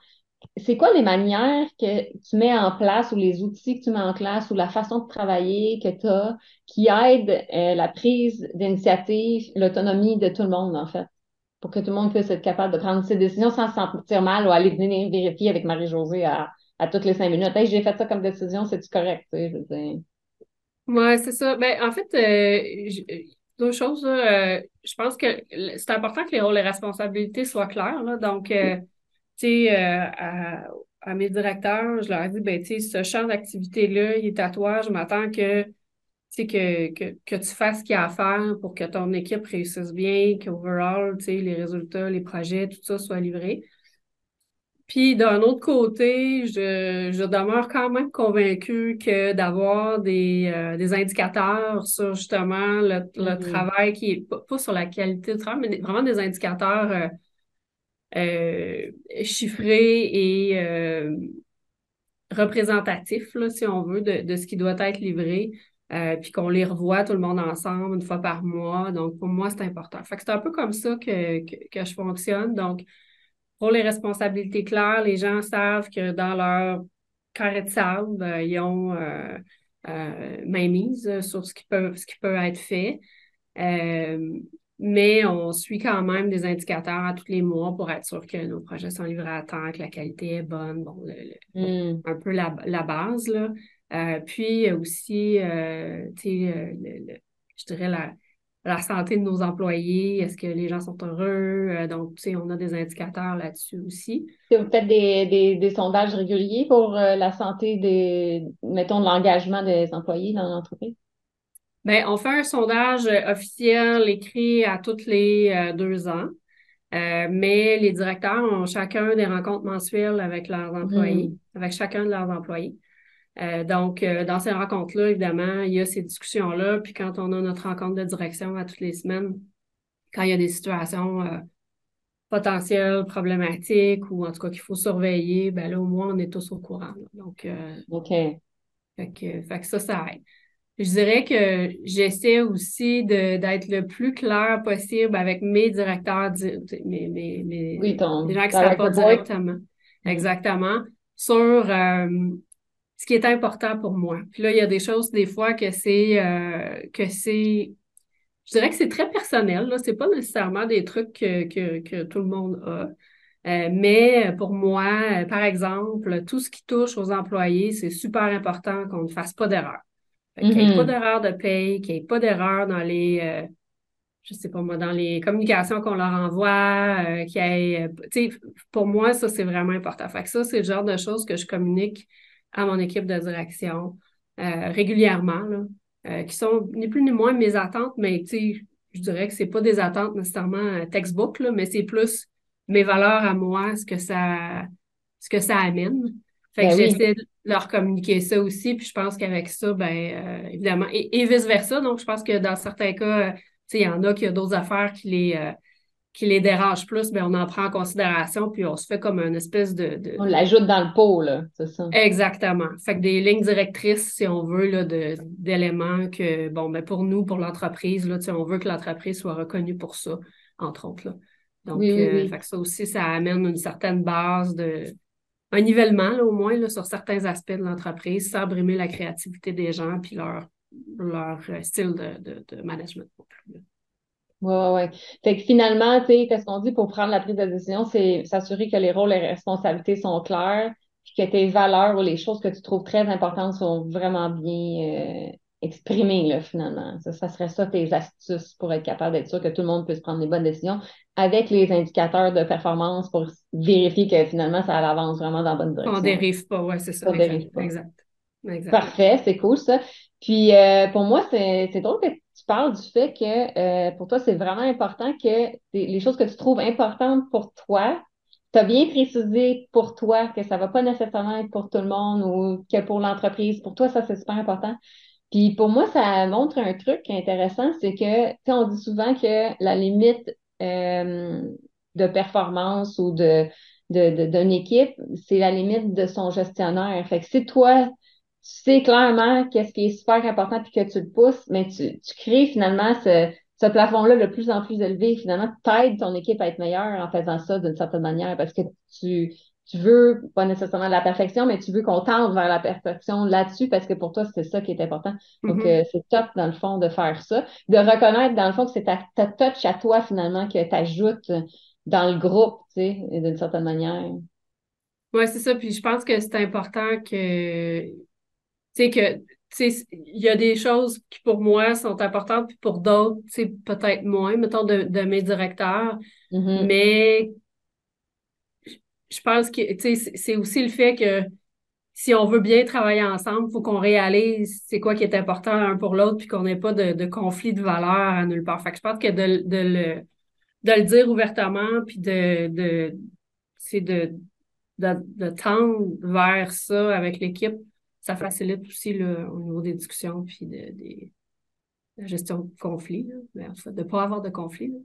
Speaker 2: c'est quoi les manières que tu mets en place ou les outils que tu mets en place ou la façon de travailler que tu as qui aident euh, la prise d'initiative, l'autonomie de tout le monde, en fait, pour que tout le monde puisse être capable de prendre ses décisions sans se sentir mal ou aller venir vérifier avec Marie-Josée à, toutes les cinq minutes. Hey, j'ai fait ça comme décision, c'est-tu correct?
Speaker 3: Oui, c'est ça. Ben, en fait, euh, deux choses. Euh, je pense que c'est important que les rôles et responsabilités soient clairs. Là, donc, sais, euh, à, mes directeurs, je leur ai dit, ben, tu sais, ce champ d'activité-là, il est à toi. Je m'attends que, que, que, que tu fasses ce qu'il y a à faire pour que ton équipe réussisse bien, qu'overall, tu sais, les résultats, les projets, tout ça soit livré. Puis d'un autre côté, je, je, demeure quand même convaincue que d'avoir des, euh, des indicateurs sur justement le, mm-hmm. travail qui est pas, sur la qualité du travail, mais vraiment des indicateurs euh, chiffré et euh, représentatif, là, si on veut, de, ce qui doit être livré, euh, puis qu'on les revoit tout le monde ensemble une fois par mois. Donc, pour moi, c'est important. Fait c'est un peu comme ça que, que, je fonctionne. Donc, pour les responsabilités claires, les gens savent que dans leur carré de sable, ils ont euh, mise sur ce qui ce qui peut être fait mais on suit quand même des indicateurs à tous les mois pour être sûr que nos projets sont livrés à temps, que la qualité est bonne, bon, hmm. un peu la, base. Là. Euh, puis aussi, euh, euh je dirais la, la, santé de nos employés, est-ce que les gens sont heureux? Euh, donc, tu sais, on a des indicateurs là-dessus aussi.
Speaker 2: Vous faites des, des, des, sondages réguliers pour la santé des, mettons, de l'engagement des employés dans l'entreprise?
Speaker 3: Bien, on fait un sondage euh, officiel écrit à tous les euh, deux ans, euh, mais les directeurs ont chacun des rencontres mensuelles avec leurs employés, mm. avec chacun de leurs employés. donc, dans ces rencontres-là, évidemment, il y a ces discussions-là. Puis quand on a notre rencontre de direction à toutes les semaines, quand il y a des situations potentielles, problématiques ou en tout cas qu'il faut surveiller, ben là, au moins, on est tous au courant. Donc,
Speaker 2: OK.
Speaker 3: Fait que, fait que ça, ça aide. Je dirais que j'essaie aussi d'être le plus clair possible avec mes directeurs, mes, mes, mes les gens qui ne savent pas directement. Exactement. Sur euh, ce qui est important pour moi. Puis là, il y a des choses des fois que c'est euh, que c'est. Je dirais que c'est très personnel. Là. C'est pas nécessairement des trucs que, que, que tout le monde a. Euh, mais pour moi, par exemple, tout ce qui touche aux employés, c'est super important qu'on ne fasse pas d'erreur. Qu'il n'y ait pas mm-hmm. d'erreur de paye, qu'il n'y ait pas d'erreur dans les, euh, je sais pas moi, dans les communications qu'on leur envoie, euh, qu'il y ait, euh, tu sais, pour moi, ça, c'est vraiment important. Fait que ça, c'est le genre de choses que je communique à mon équipe de direction régulièrement, là, qui sont ni plus ni moins mes attentes, mais tu sais, je dirais que c'est pas des attentes nécessairement textbook, là, mais c'est plus mes valeurs à moi, ce que ça, ce que ça amène. Fait que ben j'essaie de leur communiquer ça aussi. Puis je pense qu'avec ça, ben euh, évidemment, et, vice-versa. Donc, je pense que dans certains cas, tu sais, il y en a qui ont d'autres affaires qui les, euh, qui les dérangent plus, ben on en prend en considération, puis on se fait comme une espèce de.
Speaker 2: On l'ajoute dans le pot, là, c'est ça.
Speaker 3: Exactement. Fait que des lignes directrices, si on veut, là, d'éléments que, bon, ben pour nous, pour l'entreprise, là, on veut que l'entreprise soit reconnue pour ça, entre autres. Là. Donc, euh, Fait que ça aussi, ça amène une certaine base de un nivellement, au moins, là, sur certains aspects de l'entreprise, sans brimer la créativité des gens puis leur, leur euh, style de, de, management
Speaker 2: Oui, oui, oui. Fait que finalement, tu sais, qu'est-ce qu'on dit pour prendre la prise de décision, c'est s'assurer que les rôles et responsabilités sont clairs, puis que tes valeurs ou les choses que tu trouves très importantes sont vraiment bien euh, exprimer, là, finalement. Ça, ça, serait ça tes astuces pour être capable d'être sûr que tout le monde puisse prendre les bonnes décisions avec les indicateurs de performance pour vérifier que finalement, ça avance vraiment dans la bonne direction.
Speaker 3: On dérive pas, ouais, c'est ça. exact,
Speaker 2: Exact. Parfait, c'est cool ça. Puis euh, pour moi, c'est drôle que tu parles du fait que euh, pour toi, c'est vraiment important que les choses que tu trouves importantes pour toi tu as bien précisé pour toi que ça va pas nécessairement être pour tout le monde ou que pour l'entreprise. Pour toi, ça, c'est super important. Puis pour moi, ça montre un truc intéressant, c'est que, tu on dit souvent que la limite euh, de performance ou de d'une équipe, c'est la limite de son gestionnaire. Fait que si toi, tu sais clairement qu'est-ce qui est super important puis que tu le pousses, mais tu, tu crées finalement ce, ce plafond-là de plus en plus élevé, finalement, t'aides ton équipe à être meilleure en faisant ça d'une certaine manière parce que tu, tu veux pas nécessairement la perfection, mais tu veux qu'on tende vers la perfection là-dessus parce que pour toi, c'est ça qui est important. Donc,
Speaker 3: Mm-hmm.
Speaker 2: euh, c'est top, dans le fond, de faire ça. De reconnaître, dans le fond, que c'est ta, ta touch à toi, finalement, que tu ajoutes dans le groupe, tu sais, d'une certaine manière.
Speaker 3: Oui, c'est ça. Puis je pense que c'est important que, tu sais, que, tu sais, il y a des choses qui pour moi sont importantes, puis pour d'autres, tu sais, peut-être moins, mettons, de, de mes directeurs.
Speaker 2: Mhm.
Speaker 3: Mais je pense que, c'est- aussi le fait que si on veut bien travailler ensemble, il faut qu'on réalise c'est quoi qui est important l'un pour l'autre, puis qu'on n'ait pas de, de conflit de valeurs à nulle part. Fait que je pense que de, de le, de le dire ouvertement, puis de, de, de, de, tendre vers ça avec l'équipe, ça facilite aussi au niveau des discussions, puis de, la gestion de conflits, de ne pas avoir de conflits. là.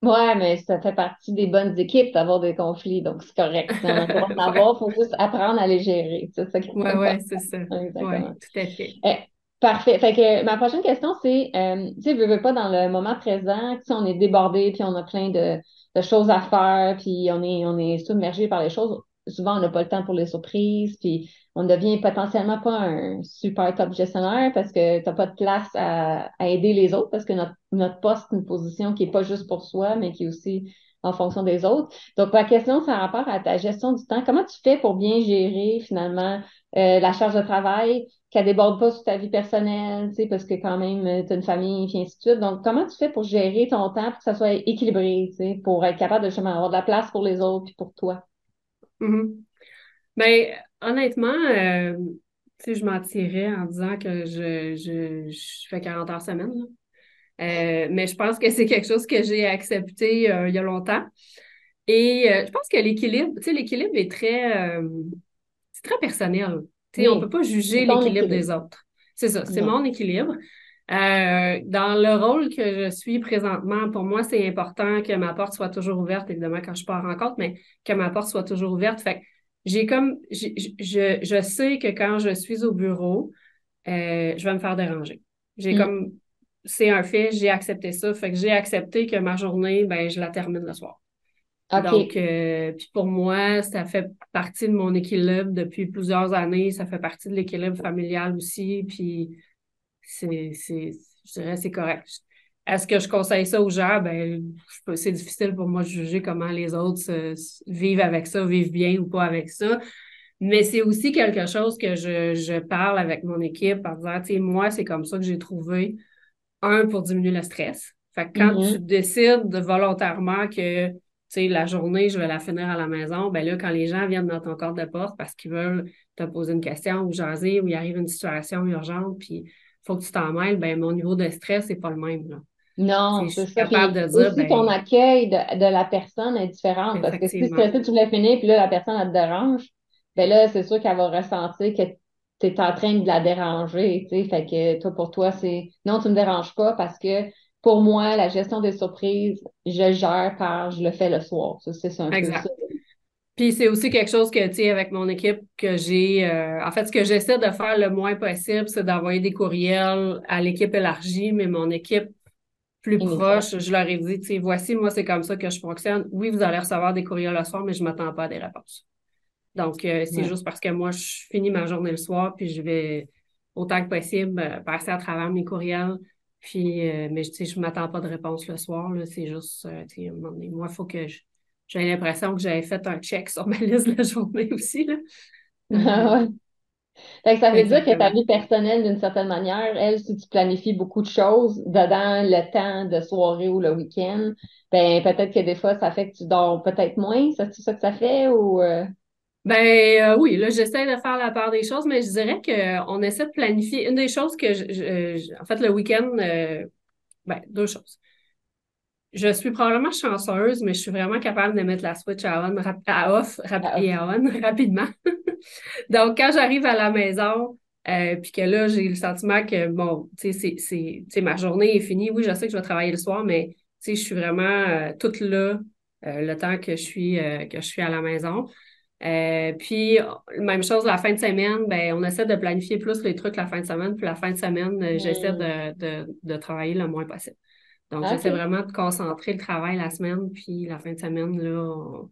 Speaker 2: Ouais, mais ça fait partie des bonnes équipes d'avoir des conflits, donc c'est correct. Si on a le droit d'en avoir, il faut juste apprendre à les gérer. C'est ça qui est
Speaker 3: Ouais, ouais, c'est ça.
Speaker 2: Exactement.
Speaker 3: Ouais, tout à fait.
Speaker 2: Eh, parfait. Fait que ma prochaine question, c'est, euh, tu sais, veux, veux pas dans le moment présent, si on est débordé, puis on a plein de, de choses à faire, puis on est, on est submergé par les choses. Souvent, on n'a pas le temps pour les surprises, puis on devient potentiellement pas un super top gestionnaire parce que tu n'as pas de place à, aider les autres, parce que notre, poste, c'est une position qui est pas juste pour soi, mais qui est aussi en fonction des autres. Donc, ma question, c'est en rapport à ta gestion du temps. Comment tu fais pour bien gérer finalement euh, la charge de travail, qu'elle déborde pas sur ta vie personnelle, tu sais, parce que quand même, tu as une famille, puis ainsi de suite. Donc, comment tu fais pour gérer ton temps pour que ça soit équilibré, tu sais, pour être capable de justement avoir de la place pour les autres puis pour toi?
Speaker 3: Mhm. Ben, honnêtement, euh, je mentirais en disant que je, je, je fais 40 heures semaine. là. Euh, mais je pense que c'est quelque chose que j'ai accepté euh, il y a longtemps. Et euh, je pense que l'équilibre, tu sais, l'équilibre est très, c'est très personnel.
Speaker 2: Oui.
Speaker 3: on peut pas juger l'équilibre
Speaker 2: équilibre.
Speaker 3: des autres. C'est ça, c'est mon équilibre. Euh, dans le rôle que je suis présentement, pour moi, c'est important que ma porte soit toujours ouverte, évidemment, quand je pars en rencontre, mais que ma porte soit toujours ouverte. Fait que j'ai comme, j'ai- je, je sais que quand je suis au bureau, euh, je vais me faire déranger. J'ai
Speaker 2: Mm.
Speaker 3: comme, c'est un fait, j'ai accepté ça. Fait que j'ai accepté que ma journée, ben, je la termine le soir.
Speaker 2: OK.
Speaker 3: Donc, euh, puis pour moi, ça fait partie de mon équilibre depuis plusieurs années. Ça fait partie de l'équilibre familial aussi. Puis, c'est, c'est, je dirais, c'est correct. Est-ce que je conseille ça aux gens? Ben, c'est difficile pour moi de juger comment les autres se- se- vivent avec ça, vivent bien ou pas avec ça. Mais c'est aussi quelque chose que je, je parle avec mon équipe en disant, tu sais, moi, c'est comme ça que j'ai trouvé, un, pour diminuer le stress. Fait que quand
Speaker 2: Mhm.
Speaker 3: tu décides de volontairement que, tu sais, la journée, je vais la finir à la maison, ben là, quand les gens viennent dans ton corps de porte parce qu'ils veulent te poser une question ou jaser ou il arrive une situation urgente, puis faut que tu t'en mêles, ben mon niveau de stress, c'est pas le même, là.
Speaker 2: Non, c'est ça.
Speaker 3: capable
Speaker 2: Puis
Speaker 3: de dire,
Speaker 2: aussi, ton
Speaker 3: ben,
Speaker 2: accueil de, de la personne est différent. Parce que si stressé, tu voulais finir, puis là, la personne, elle te dérange, ben là, c'est sûr qu'elle va ressentir que tu es en train de la déranger, tu sais. Fait que toi, pour toi, c'est non, tu me déranges pas parce que pour moi, la gestion des surprises, je gère par je le fais le soir. Ça, c'est un peu ça.
Speaker 3: Puis c'est aussi quelque chose que, tu sais, avec mon équipe, que j'ai... euh, en fait, ce que j'essaie de faire le moins possible, c'est d'envoyer des courriels à l'équipe élargie, mais mon équipe plus proche, je leur ai dit, tu sais, voici, moi, c'est comme ça que je fonctionne. Oui, vous allez recevoir des courriels le soir, mais je m'attends pas à des réponses. Donc, euh, c'est
Speaker 2: Ouais.
Speaker 3: juste parce que moi, je finis ma journée le soir, puis je vais, autant que possible, euh, passer à travers mes courriels. Puis, euh, mais tu sais, je m'attends pas de réponse le soir, là. C'est juste, euh, tu sais, moi, il faut que je- j'ai l'impression que j'avais fait un check sur ma liste de la journée aussi, là.
Speaker 2: Ah ouais. Fait que ça veut dire que ta vie personnelle, d'une certaine manière, elle, si tu planifies beaucoup de choses dedans le temps de soirée ou le week-end, ben peut-être que des fois, ça fait que tu dors peut-être moins. C'est ça que ça fait ou euh,
Speaker 3: Ben euh, oui, là, j'essaie de faire la part des choses, mais je dirais qu'on essaie de planifier. Une des choses que je, je- je- en fait, le week-end, euh, ben, deux choses. Je suis probablement chanceuse, mais je suis vraiment capable de mettre la switch à, on, à off et à on rapidement. Donc, quand j'arrive à la maison, euh, puis que là, j'ai le sentiment que, bon, tu sais, c'est, ma journée est finie. Oui, je sais que je vais travailler le soir, mais, tu sais, je suis vraiment euh, toute là euh, le temps que je suis, que je suis à la maison. puis, même chose, la fin de semaine, ben, on essaie de planifier plus les trucs la fin de semaine. Puis la fin de semaine, j'essaie de, de, de, travailler le moins possible. Donc, j'essaie vraiment de concentrer le travail la semaine, puis la fin de semaine, là,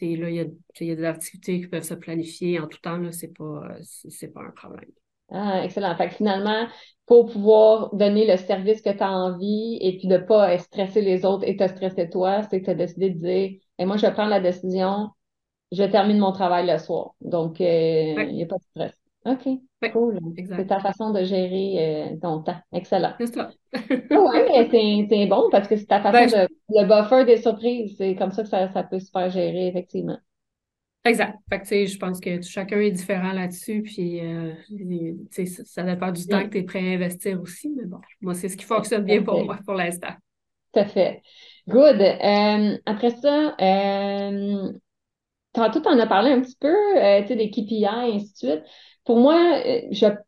Speaker 3: là, il y a, y a, des activités qui peuvent se planifier en tout temps, là, c'est pas, c'est pas un problème.
Speaker 2: Ah, excellent. Fait que finalement, pour pouvoir donner le service que tu as envie et puis de ne pas stresser les autres et te stresser toi, c'est que tu as décidé de dire et moi, je prendre la décision, je termine mon travail le soir. Donc, euh, il n'y a pas de stress. OK. Cool. C'est ta façon de gérer euh, ton temps. Excellent.
Speaker 3: C'est ça.
Speaker 2: oui, c'est bon parce que c'est ta façon ben, de. Le buffer des surprises, c'est comme ça que ça, ça, peut se faire gérer, effectivement.
Speaker 3: Exact. Fait que, je pense que chacun est différent là-dessus, puis euh, ça, ça dépend du temps que tu es prêt à investir aussi, mais bon, moi, c'est ce qui fonctionne bien pour moi pour l'instant.
Speaker 2: Tout à fait. Good. Euh, après ça, euh, tantôt, tu en as parlé un petit peu, tu sais, des KPI et ainsi de suite. Pour moi, euh,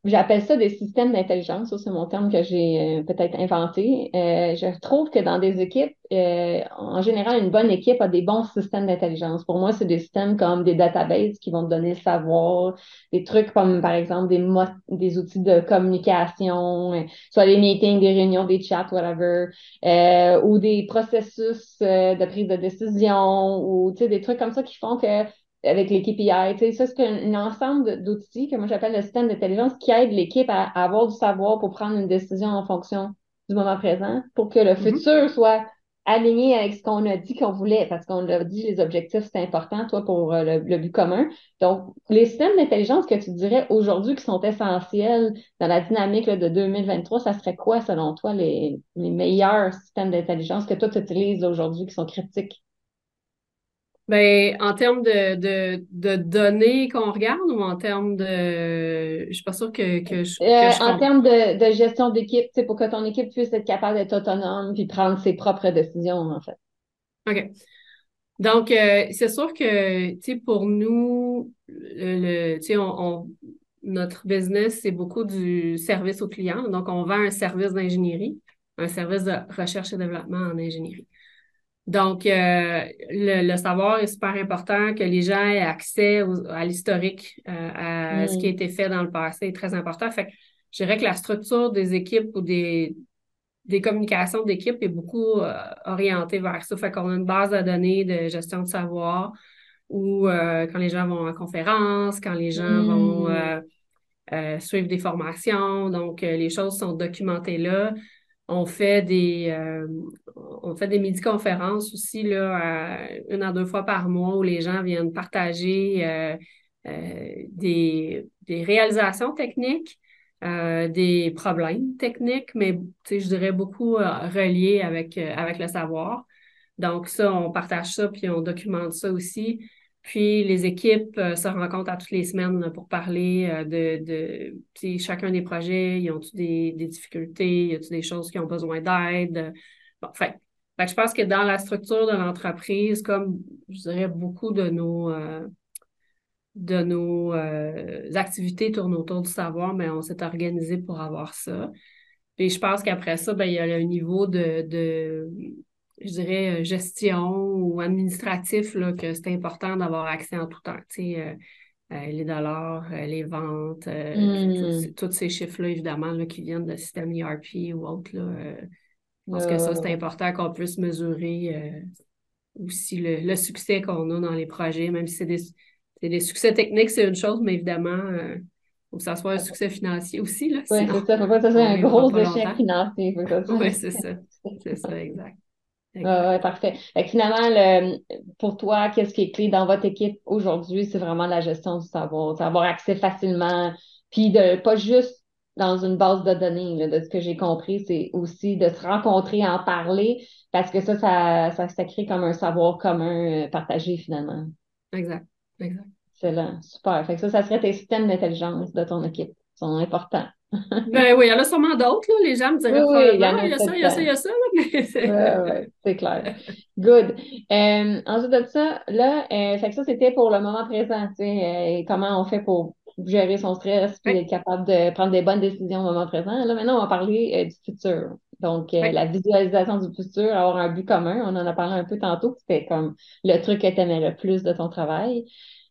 Speaker 2: j'appelle ça des systèmes d'intelligence. Ça, c'est mon terme que j'ai euh, peut-être inventé. Euh, je trouve que dans des équipes, en général, une bonne équipe a des bons systèmes d'intelligence. Pour moi, c'est des systèmes comme des databases qui vont te donner le savoir, des trucs comme, par exemple, des, des outils de communication, soit des meetings, des réunions, des chats, whatever, ou des processus de prise de décision, ou des trucs comme ça qui font que avec les KPI. Tu sais, ça, c'est un, ensemble d'outils que moi j'appelle le système d'intelligence qui aide l'équipe à, avoir du savoir pour prendre une décision en fonction du moment présent pour que le mm-hmm. futur soit aligné avec ce qu'on a dit qu'on voulait, parce qu'on l'a dit, les objectifs, c'est important, toi, pour euh, le, but commun. Donc, les systèmes d'intelligence que tu dirais aujourd'hui qui sont essentiels dans la dynamique de 2023, ça serait quoi, selon toi, les, les meilleurs systèmes d'intelligence que toi, tu utilises aujourd'hui qui sont critiques?
Speaker 3: Ben, en termes de, de, de données qu'on regarde ou en termes de. Je suis pas sûre que, que, je,
Speaker 2: euh, En termes de, de gestion d'équipe, pour que ton équipe puisse être capable d'être autonome puis prendre ses propres décisions, en fait.
Speaker 3: OK. Donc, euh, c'est sûr que, tu sais, pour nous, le, tu sais, on, notre business, c'est beaucoup du service au client. Donc, on vend un service d'ingénierie, un service de recherche et développement en ingénierie. Donc, euh, le, savoir est super important, que les gens aient accès à l'historique, euh, à ce qui a mm. été fait dans le passé est très important. Fait que je dirais que la structure des équipes ou des, des communications d'équipe est beaucoup euh, orientée vers ça. Fait qu'on a une base de données de gestion de savoir où quand les gens vont en conférence, quand les gens vont mm. suivre des formations, donc les choses sont documentées là on fait des, euh, on midi-conférences aussi, là, une à deux fois par mois où les gens viennent partager euh, euh, des, réalisations techniques, des problèmes techniques, mais je dirais beaucoup reliés avec, avec le savoir. Donc, ça, on partage ça, puis on documente ça aussi. Puis les équipes euh, se rencontrent à toutes les semaines pour parler euh, de, chacun des projets, ils ont des, des difficultés, y a des choses qui ont besoin d'aide? Bon, fait, je pense que dans la structure de l'entreprise, comme je dirais beaucoup de nos euh, de nos activités tournent autour du savoir, mais on s'est organisé pour avoir ça. Puis je pense qu'après ça, ben, il y a le niveau de, de je dirais, euh, gestion ou administratif, là, que c'est important d'avoir accès en tout temps. Tu sais, euh, euh, les dollars, les ventes, hmm. tous ces chiffres-là, évidemment, là, qui viennent de système ERP ou autre. Là, je pense que ça, c'est important qu'on puisse mesurer aussi le, succès qu'on a dans les projets, même si c'est des, des, succès techniques, c'est une chose, mais évidemment, il faut que ça soit un succès financier aussi.
Speaker 2: Oui, c'est ça. Il ne faut pas que ça soit un gros échec financier.
Speaker 3: Oui, c'est ça. C'est ça, exact.
Speaker 2: Oui, parfait. finalement, pour toi, qu'est-ce qui est clé dans votre équipe aujourd'hui? C'est vraiment la gestion du savoir, avoir accès facilement, puis de pas juste dans une base de données, de ce que j'ai compris, c'est aussi de se rencontrer, en parler, parce que ça, ça, ça, crée comme un savoir commun euh, partagé finalement.
Speaker 3: Exact, exact.
Speaker 2: Excellent, super. Fait que ça, ça serait tes systèmes d'intelligence de ton équipe. sont importants.
Speaker 3: ben oui, il y en a sûrement d'autres. Les gens me diraient
Speaker 2: Oui, oui, il y en a
Speaker 3: il y a ça, il y a ça, il y a ça, là, mais c'est-
Speaker 2: Ouais, ouais, c'est clair. Good. Euh, ensuite de ça, là, euh, fait que ça, c'était pour le moment présent, tu sais, euh, comment on fait pour gérer son stress, puis
Speaker 3: Oui.
Speaker 2: être capable de prendre des bonnes décisions au moment présent. Là, maintenant, on va parler du futur. Donc,
Speaker 3: Oui.
Speaker 2: la visualisation du futur, avoir un but commun, on en a parlé un peu tantôt, c'était comme le truc que tu aimais le plus de ton travail.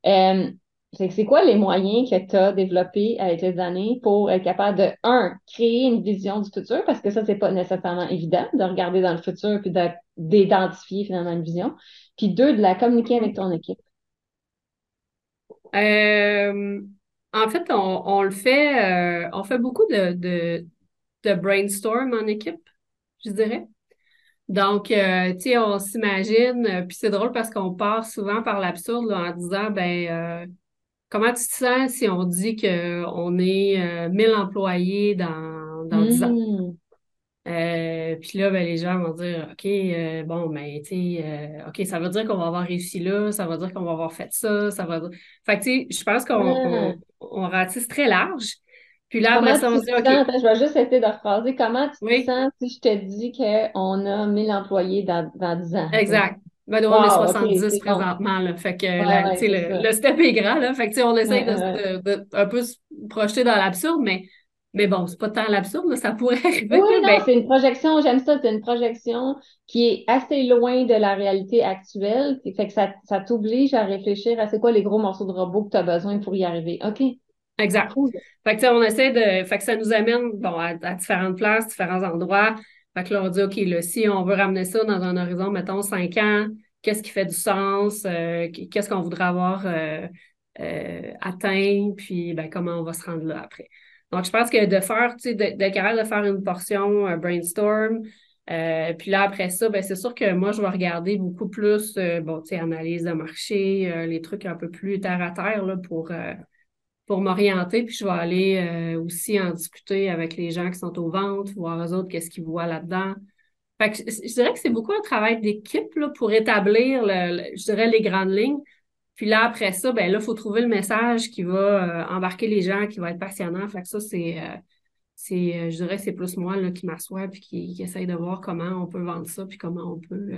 Speaker 2: Euh, c'est quoi les moyens que tu as développés avec les années pour être capable de, un, créer une vision du futur, parce que ça, c'est pas nécessairement évident de regarder dans le futur puis de- d'identifier finalement une vision. Puis deux, de la communiquer avec ton équipe?
Speaker 3: Euh, en fait, on, on le fait, euh, on fait beaucoup de, de, brainstorm en équipe, je dirais. Donc, euh, tu sais, on s'imagine, puis c'est drôle parce qu'on part souvent par l'absurde en disant, ben, comment tu te sens si on dit qu'on est euh, 1000 employés dans, dans 10 ans?
Speaker 2: Hmm.
Speaker 3: Euh, puis là, ben, les gens vont dire, OK, euh, bon, ben, tu euh, OK, ça veut dire qu'on va avoir réussi là, ça veut dire qu'on va avoir fait ça, ça va dire... Fait que, tu sais, je pense qu'on on, on ratisse très large. Puis là, après ça, on se dit, OK,
Speaker 2: sens? Attends, je vais juste essayer de rephraser. Comment tu te sens si je te dis qu'on a 1000 employés dans, dans 10 ans?
Speaker 3: exact. Ben, nous, on est
Speaker 2: Wow, ok,
Speaker 3: 70
Speaker 2: c'est bon.
Speaker 3: présentement, là. Fait que,
Speaker 2: Ouais,
Speaker 3: le, le step est grand, là. Fait que, on essaye de,
Speaker 2: Ouais,
Speaker 3: de, de- un peu se projeter dans l'absurde, mais, mais bon, c'est pas tant l'absurde, ça pourrait arriver,
Speaker 2: Oui,
Speaker 3: ben,
Speaker 2: c'est une projection, j'aime ça, c'est une projection qui est assez loin de la réalité actuelle. Fait que ça, ça t'oblige à réfléchir à c'est quoi les gros morceaux de robot que tu as besoin pour y arriver. OK,
Speaker 3: exact.
Speaker 2: cool.
Speaker 3: Fait que, on essaie de. Fait que ça nous amène bon, à, à différentes places, différents endroits. Fait que là, on dit, OK, là, si on veut ramener ça dans un horizon, mettons, cinq ans, qu'est-ce qui fait du sens? euh, qu'est-ce qu'on voudrait avoir euh, euh, atteint? Puis, ben, comment on va se rendre là après? Donc, je pense que de faire, tu sais, de- d'être capable de faire une portion un brainstorm, puis là, après ça, ben, c'est sûr que moi, je vais regarder beaucoup plus, bon, tu sais, analyse de marché, les trucs un peu plus terre à terre, là, pour. Pour m'orienter, puis je vais aller euh, aussi en discuter avec les gens qui sont aux ventes, voir eux autres qu'est-ce qu'ils voient là-dedans. Je, dirais que c'est beaucoup un travail d'équipe pour établir, le, je dirais, les grandes lignes. Puis là, après ça, ben là, il faut trouver le message qui va euh, embarquer les gens, qui va être passionnant. Fait que ça, c'est, c'est euh, je dirais, c'est plus moi là, qui m'assois puis qui, qui essaye de voir comment on peut vendre ça, puis comment on peut...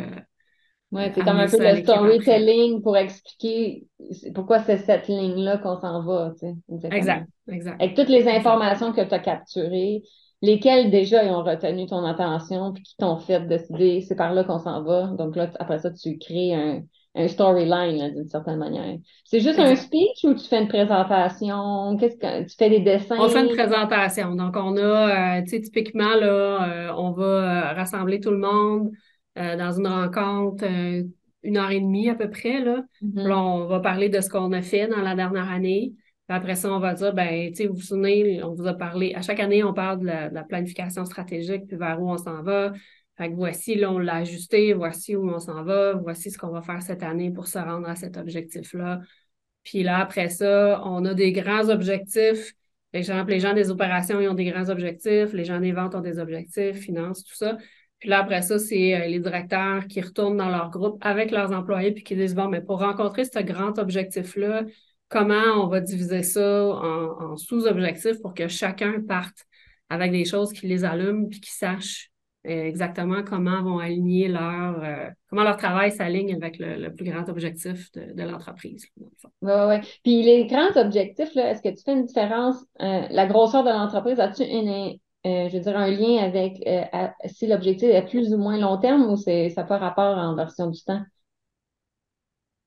Speaker 3: euh,
Speaker 2: c'est comme un peu le storytelling pour expliquer pourquoi c'est cette ligne-là qu'on s'en va, tu sais.
Speaker 3: Exact, exact.
Speaker 2: Avec toutes les informations que tu as capturées, lesquelles déjà ils ont retenu ton attention, puis qui t'ont fait décider, c'est par là qu'on s'en va. Donc là, après ça, tu crées un, un storyline, d'une certaine manière. C'est juste un speech ou tu fais une présentation? Qu'est-ce que tu fais des dessins?
Speaker 3: On fait une présentation. Donc, on a, euh, tu sais, typiquement, là, euh, on va euh, rassembler tout le monde euh, dans une rencontre, euh, une heure et demie à peu près, là.
Speaker 2: Mhm.
Speaker 3: Puis là, on va parler de ce qu'on a fait dans la dernière année. Puis après ça, on va dire, ben, tu vous vous souvenez, on vous a parlé, à chaque année, on parle de la, de la planification stratégique, puis vers où on s'en va. Fait que voici, là, on l'a ajusté, voici où on s'en va, voici ce qu'on va faire cette année pour se rendre à cet objectif-là. Puis là, après ça, on a des grands objectifs. Par exemple, les gens des opérations, ils ont des grands objectifs, les gens des ventes ont des objectifs, finances, tout ça. Puis là, après ça, c'est euh, les directeurs qui retournent dans leur groupe avec leurs employés puis qui disent, bon, mais pour rencontrer ce grand objectif-là, comment on va diviser ça en, sous-objectifs pour que chacun parte avec des choses qui les allument puis qui sachent euh, exactement comment vont aligner leur, euh, comment leur travail s'aligne avec le, plus grand objectif de, l'entreprise.
Speaker 2: Ouais, ouais. Puis les grands objectifs, est-ce que tu fais une différence? la grosseur de l'entreprise, as-tu une, euh, je veux dire, un lien avec euh, à- si l'objectif est plus ou moins long terme ou c'est ça n'a pas rapport en version du temps?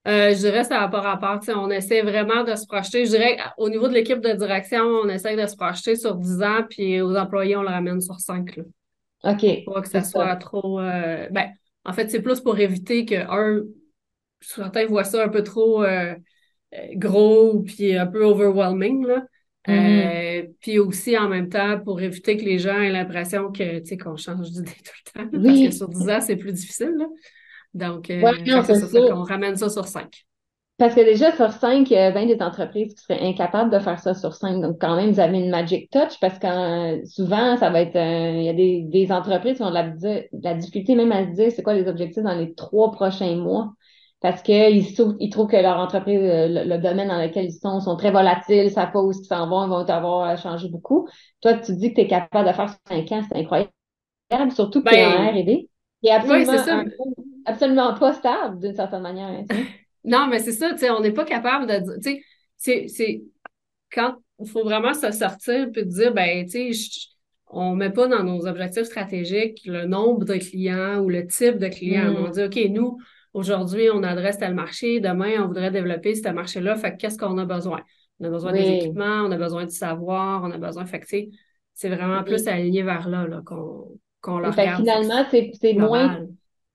Speaker 3: Euh, je dirais que ça n'a pas rapport. On essaie vraiment de se projeter. Je dirais au niveau de l'équipe de direction, on essaie de se projeter sur 10 ans, puis aux employés, on le ramène sur 5. Là.
Speaker 2: OK.
Speaker 3: Pas que ça soit
Speaker 2: ça.
Speaker 3: trop. euh, Ben, en fait, c'est plus pour éviter que, un, certains voient ça un peu trop euh, gros, puis un peu overwhelming, là.
Speaker 2: Mhm.
Speaker 3: Euh, puis aussi, en même temps, pour éviter que les gens aient l'impression que, tu sais, qu'on change d'idée tout le temps. Parce que sur 10 ans, c'est plus difficile, là. Donc, euh,
Speaker 2: Ouais,
Speaker 3: ça, qu'on ramène ça sur 5.
Speaker 2: Parce que déjà, sur cinq, il y a bien des entreprises qui seraient incapables de faire ça sur cinq. Donc, quand même, vous avez une magic touch parce que euh, souvent, ça va être. il y a des, des entreprises qui ont de la, de la difficulté même à se dire c'est quoi les objectifs dans les trois prochains mois. Parce qu'ils ils trouvent que leur entreprise, le, domaine dans lequel ils sont, sont très volatiles, ça pas où ils s'en vont, ils vont avoir à changer beaucoup. Toi, tu dis que tu es capable de faire cinq ans, c'est incroyable, surtout que tu es en R&D. Et absolument, absolument pas stable d'une certaine manière. Hein,
Speaker 3: non, mais c'est ça, tu sais, on n'est pas capable de dire, tu sais, c'est quand il faut vraiment se sortir puis dire, ben, tu sais, on met pas dans nos objectifs stratégiques le nombre de clients ou le type de clients. Mm. On dit, OK, nous, aujourd'hui, on adresse tel marché, demain, on voudrait développer ce marché-là, fait qu'est-ce qu'on a besoin? On a besoin des équipements, on a besoin du savoir, on a besoin, fait que, c'est vraiment plus aligné vers là, là qu'on qu'on le regarde.
Speaker 2: Finalement, c'est moins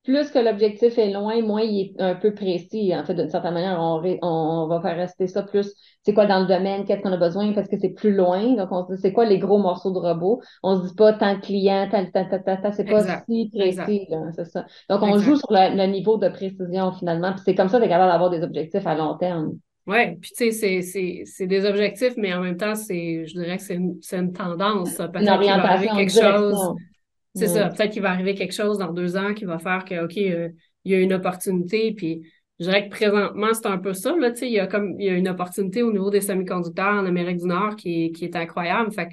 Speaker 2: plus que l'objectif est loin, moins il est un peu précis. En fait, d'une certaine manière, on, on, va faire rester ça plus. C'est quoi dans le domaine, qu'est-ce qu'on a besoin, parce que c'est plus loin. Donc, on se dit, c'est quoi les gros morceaux de robot? On se dit pas tant de clients, tant, tant, tant, tant, c'est pas si précis, c'est ça. Donc, on joue sur le, niveau de précision finalement. Puis c'est comme ça est capable d'avoir des objectifs à long terme.
Speaker 3: Oui, puis tu sais, c'est des objectifs, mais en même temps, c'est, je dirais que c'est une, une, tendance. Peut-être orientation, quelque chose. C'est ça. Peut-être qu'il va arriver quelque chose dans deux ans qui va faire que, OK, euh, il y a une opportunité. Puis je dirais que présentement, c'est un peu ça. Là, il, y a comme, il y a une opportunité au niveau des semi-conducteurs en Amérique du Nord qui, qui est incroyable. Fait,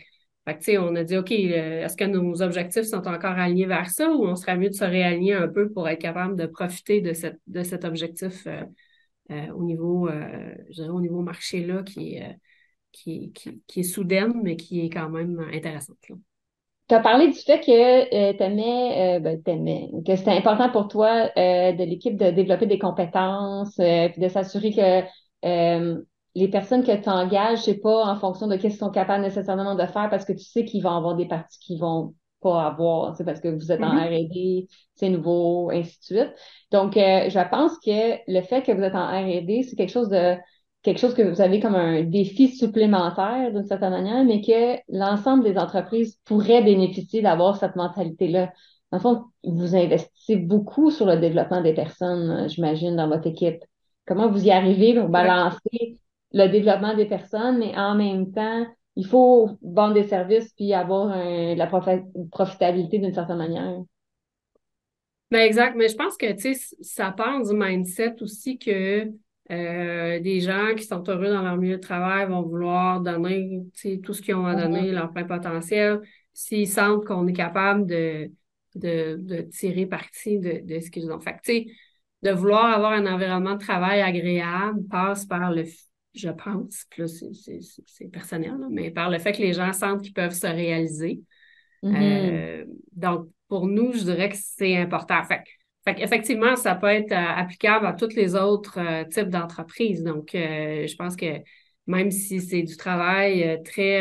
Speaker 3: fait on a dit, OK, euh, est-ce que nos objectifs sont encore alignés vers ça ou on serait mieux de se réaligner un peu pour être capable de profiter de, cette, de cet objectif euh, au niveau, je dirais, au niveau marché là qui, qui, qui, qui, est soudaine, mais qui est quand même intéressante.
Speaker 2: Tu as parlé du fait que euh, tu euh, ben, que c'était important pour toi euh, de l'équipe de développer des compétences, euh, puis de s'assurer que les personnes que tu engages, c'est pas en fonction de ce qu'ils sont capables nécessairement de faire parce que tu sais qu'ils vont avoir des parties qu'ils vont pas avoir, c'est parce que vous êtes en mm-hmm. R&D, c'est nouveau, ainsi de suite. Donc, je pense que le fait que vous êtes en R&D, c'est quelque chose de quelque chose que vous avez comme un défi supplémentaire d'une certaine manière, mais que l'ensemble des entreprises pourraient bénéficier d'avoir cette mentalité-là. Dans le fond, vous investissez beaucoup sur le développement des personnes, euh, j'imagine, dans votre équipe. Comment vous y arrivez pour balancer le développement des personnes, mais en même temps, il faut vendre des services puis avoir la profitabilité d'une certaine manière.
Speaker 3: Ben exact, mais je pense que ça part du mindset aussi que euh, des gens qui sont heureux dans leur milieu de travail vont vouloir donner tout ce qu'ils ont à donner, leur plein potentiel, s'ils sentent qu'on est capable de, de, tirer parti de, de ce qu'ils ont. Fait de vouloir avoir un environnement de travail agréable passe par le, je pense, plus c'est personnel, mais par le fait que les gens sentent qu'ils peuvent se réaliser. Mm-hmm. Euh, donc, pour nous, je dirais que c'est important. Fait fait effectivement, ça peut être euh, applicable à tous les autres euh, types d'entreprises. Donc, euh, je pense que même si c'est du travail très,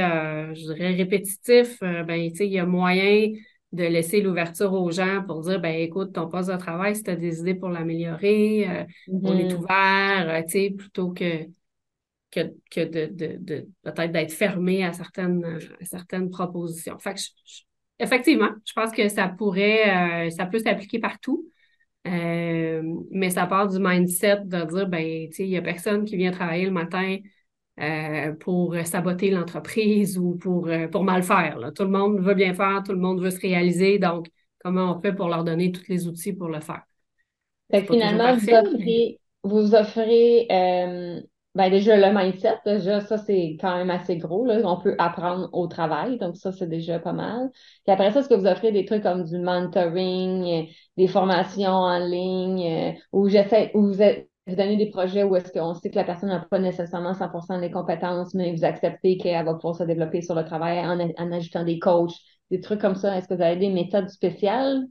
Speaker 3: je dirais, répétitif, ben, il y a moyen de laisser l'ouverture aux gens pour dire, ben, écoute, ton poste de travail, si tu as des idées pour l'améliorer, on est mm-hmm. ouvert, plutôt que, que, que de, de, peut-être d'être fermé à certaines, certaines propositions. Fait effectivement, je pense que ça pourrait, ça peut s'appliquer partout. Euh, mais ça part du mindset de dire, ben, tu sais, il n'y a personne qui vient travailler le matin euh, pour saboter l'entreprise ou pour, euh, pour mal faire. Tout le monde veut bien faire, tout le monde veut se réaliser. Donc, comment on fait pour leur donner tous les outils pour le faire?
Speaker 2: finalement, vous offrez, vous offrez ben déjà, le mindset, déjà, ça, c'est quand même assez gros. Là. On peut apprendre au travail, donc ça, c'est déjà pas mal. Puis après ça, est-ce que vous offrez des trucs comme du mentoring, euh, des formations en ligne, euh, ou j'essaie, ou vous, vous donnez des projets où est-ce qu'on sait que la personne n'a pas nécessairement 100% des compétences, mais vous acceptez qu'elle va pouvoir se développer sur le travail en, en ajoutant des coachs, des trucs comme ça? Est-ce que vous avez des méthodes spéciales?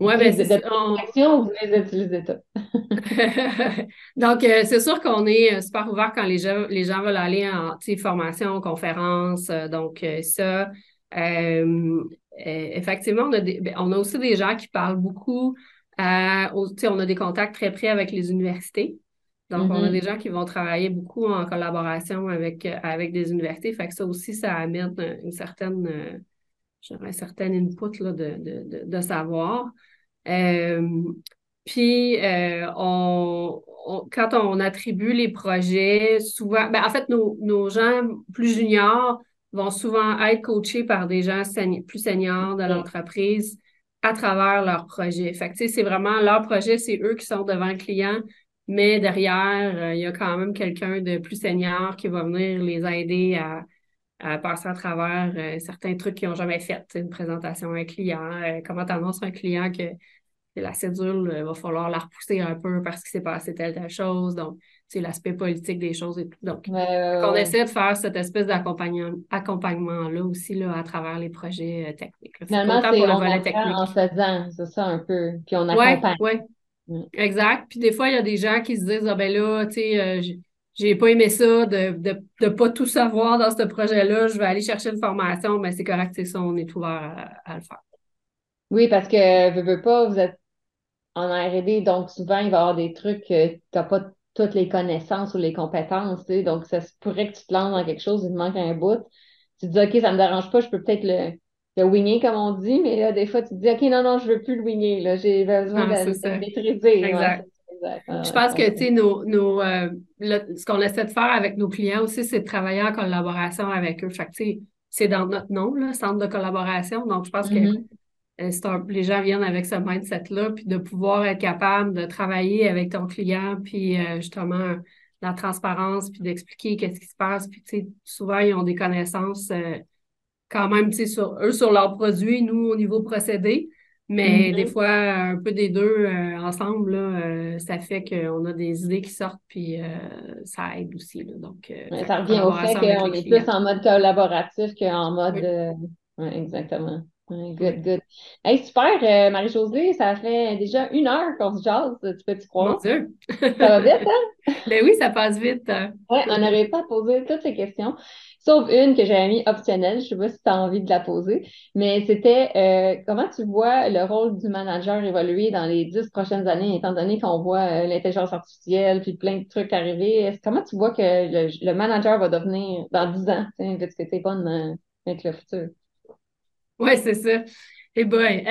Speaker 3: Oui, bien, c'est
Speaker 2: vous les utilisez
Speaker 3: Donc, euh, c'est sûr qu'on est euh, super ouvert quand les gens, les gens veulent aller en formation, conférence. Euh, donc, ça, effectivement, on a, ben, on a aussi des gens qui parlent beaucoup. on a des contacts très près avec les universités. Donc, on a mm-hmm. des gens qui vont travailler beaucoup en collaboration avec, avec des universités. Fait que ça aussi, ça amène une certaine j'aurais un certain input là, de, de, de, savoir. Euh, puis, euh, on, quand on attribue les projets, souvent, ben, en fait, nos, nos, gens plus juniors vont souvent être coachés par des gens plus seniors de l'entreprise à travers leur projet. Fait que, c'est vraiment leur projet, c'est eux qui sont devant le client, mais derrière, euh, il y a quand même quelqu'un de plus senior qui va venir les aider à, à passer à travers euh, certains trucs qu'ils n'ont jamais fait. Une présentation à un client, euh, comment tu annonces à un client que la cédule, il va falloir la repousser un peu parce qu'il s'est passé telle, telle chose. Donc, c'est l'aspect politique des choses et tout. Donc, on essaie de faire cette espèce d'accompagnement-là aussi là, à travers les projets techniques.
Speaker 2: Finalement, c'est on en faisant, c'est ça un peu. Puis on accompagne.
Speaker 3: Ouais. Exact. Puis des fois, il y a des gens qui se disent, ah ben là, tu sais, j'ai pas aimé ça de, de, de, pas tout savoir dans ce projet-là. Je vais aller chercher une formation, mais c'est correct, c'est ça, on est ouvert à, le faire.
Speaker 2: Oui, parce que veux, veux pas, vous êtes en R&D, donc souvent il va y avoir des trucs que tu n'as pas toutes les connaissances ou les compétences, tu sais, donc ça se pourrait que tu te lances dans quelque chose, il te manque un bout. Tu te dis, OK, ça me dérange pas, je peux peut-être le, le winner, comme on dit, mais là, des fois, tu te dis, OK, non, non, je veux plus le winner, là, j'ai besoin de, de, maîtriser.
Speaker 3: Exact. Je pense que, tu sais, nos, nos euh, ce qu'on essaie de faire avec nos clients aussi, c'est de travailler en collaboration avec eux. Fait que, c'est dans notre nom, là, centre de collaboration. Donc, je pense que mm-hmm. euh, les gens viennent avec ce mindset-là, puis de pouvoir être capable de travailler avec ton client, puis euh, justement, la transparence, puis d'expliquer qu'est-ce qui se passe. Puis, tu sais, souvent, ils ont des connaissances quand même, tu sais, sur eux, sur leurs produits, nous, au niveau procédé. Mais des mm-hmm. fois, un peu des deux euh, ensemble, là, euh, ça fait qu'on a des idées qui sortent, puis euh, ça aide aussi. Là, donc,
Speaker 2: ça revient au fait qu'on est plus en mode collaboratif qu'en mode. exactement. good, good. Hey, super, Marie-Josée, ça fait déjà une heure qu'on se jase, tu peux-tu croire?
Speaker 3: Mon Dieu!
Speaker 2: ça va vite, hein?
Speaker 3: ben oui, ça passe vite. Hein.
Speaker 2: Oui, on n'arrive pas à poser toutes les questions sauf une que j'avais mis optionnelle. Je ne sais pas si tu as envie de la poser, mais c'était euh, comment tu vois le rôle du manager évoluer dans les dix prochaines années, étant donné qu'on voit euh, l'intelligence artificielle puis plein de trucs arriver? Comment tu vois que le, manager va devenir dans dix ans, parce que tu es bonne euh, avec le futur?
Speaker 3: Oui, c'est ça. Eh bien,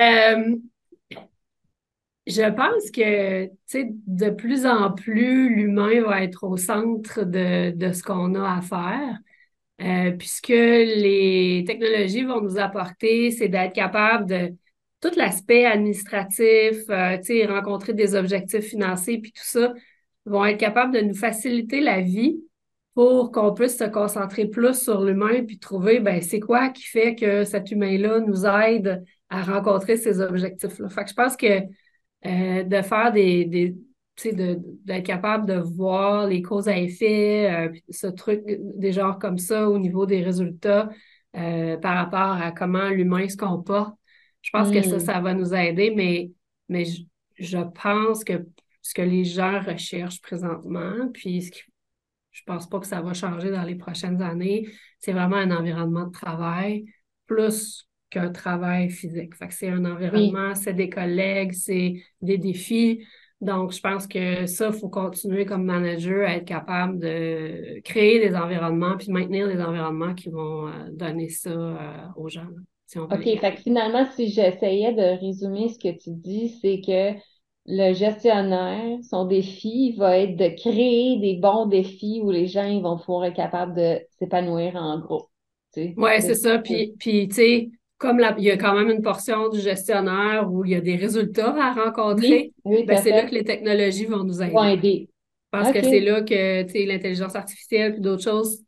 Speaker 3: je pense que, tu sais, de plus en plus, l'humain va être au centre de, de ce qu'on a à faire. Euh, puisque les technologies vont nous apporter, c'est d'être capable de tout l'aspect administratif, euh, rencontrer des objectifs financiers, puis tout ça, vont être capables de nous faciliter la vie pour qu'on puisse se concentrer plus sur l'humain, puis trouver, ben, c'est quoi qui fait que cet humain-là nous aide à rencontrer ces objectifs-là. Fait que je pense que euh, de faire des, des d'être capable de voir les causes à effet, euh, ce truc, des genres comme ça au niveau des résultats euh, par rapport à comment l'humain se comporte. Je pense que ça, hmm. ça va nous aider, mais, mais je, pense que ce que les gens recherchent présentement, puis ce je pense pas que ça va changer dans les prochaines années, c'est vraiment un environnement de travail plus qu'un travail physique. Fait que c'est un environnement, c'est des collègues, c'est des défis. Donc, je pense que ça, il faut continuer comme manager à être capable de créer des environnements puis de maintenir des environnements qui vont euh, donner ça euh, aux gens.
Speaker 2: OK, fait que finalement, si j'essayais de résumer ce que tu dis, c'est que le gestionnaire, son défi va être de créer des bons défis où les gens vont pouvoir être capables de s'épanouir en gros.
Speaker 3: Oui, c'est ça. Puis, puis tu sais, comme il y a quand même une portion du gestionnaire où il y a des résultats à rencontrer, ben, c'est là que les technologies vont nous aider. Parce que c'est là que l'intelligence artificielle et d'autres choses,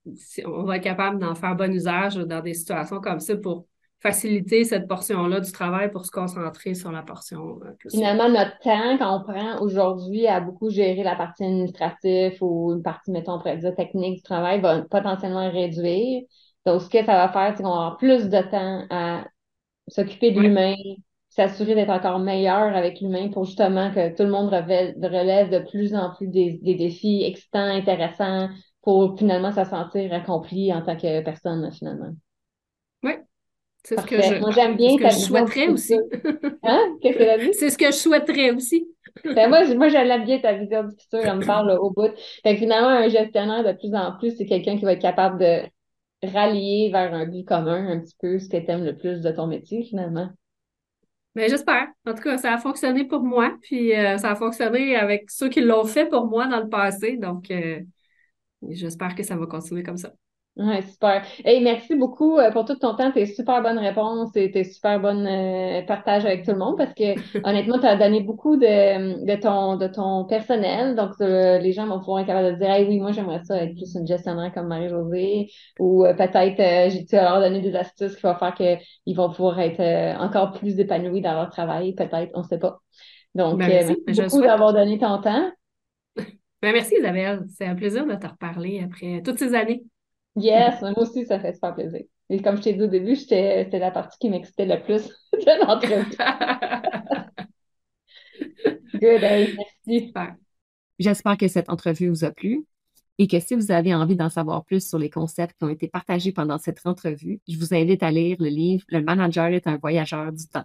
Speaker 3: on va être capable d'en faire bon usage dans des situations comme ça pour faciliter cette portion-là du travail pour se concentrer sur la portion euh,
Speaker 2: plus. Finalement, notre temps qu'on prend aujourd'hui à beaucoup gérer la partie administrative ou une partie, mettons, on pourrait dire technique du travail va potentiellement réduire. Donc, ce que ça va faire, c'est qu'on va avoir plus de temps à s'occuper de l'humain, s'assurer d'être encore meilleur avec l'humain pour justement que tout le monde relève, de plus en plus des, défis excitants, intéressants, pour finalement se sentir accompli en tant que personne, finalement.
Speaker 3: Oui. C'est ce que je, moi, j'aime bien ce que je souhaiterais aussi.
Speaker 2: Hein? Qu'est-ce que tu as dit?
Speaker 3: C'est ce que je souhaiterais aussi.
Speaker 2: ben moi, moi j'aime bien ta vision du futur, on me parle au bout. Fait finalement, un gestionnaire de plus en plus, c'est quelqu'un qui va être capable de rallier vers un but commun un petit peu ce que tu aimes le plus de ton métier finalement.
Speaker 3: Mais ben, j'espère. En tout cas, ça a fonctionné pour moi, puis euh, ça a fonctionné avec ceux qui l'ont fait pour moi dans le passé. Donc, euh, j'espère que ça va continuer comme ça.
Speaker 2: Ouais, super. Hey, merci beaucoup euh, pour tout ton temps, tes super bonnes réponses et tes super bonnes euh, partages avec tout le monde parce que honnêtement, tu as donné beaucoup de, de, ton, de ton personnel. Donc, euh, les gens vont pouvoir être capables de dire hey, oui, moi j'aimerais ça être plus une gestionnaire comme Marie-Josée ou peut-être j'ai tu leur donné des astuces qui vont faire qu'ils vont pouvoir être encore plus épanouis dans leur travail, peut-être, on ne sait pas. Donc, ben, merci, merci beaucoup d'avoir donné ton temps.
Speaker 3: Ben, merci Isabelle, c'est un plaisir de te reparler après toutes ces années.
Speaker 2: Yes, moi aussi, ça fait super plaisir. Et comme je t'ai dit au début, c'était la partie qui m'excitait le plus de l'entrevue. Good, merci.
Speaker 1: J'espère que cette entrevue vous a plu et que si vous avez envie d'en savoir plus sur les concepts qui ont été partagés pendant cette entrevue, je vous invite à lire le livre Le manager est un voyageur du temps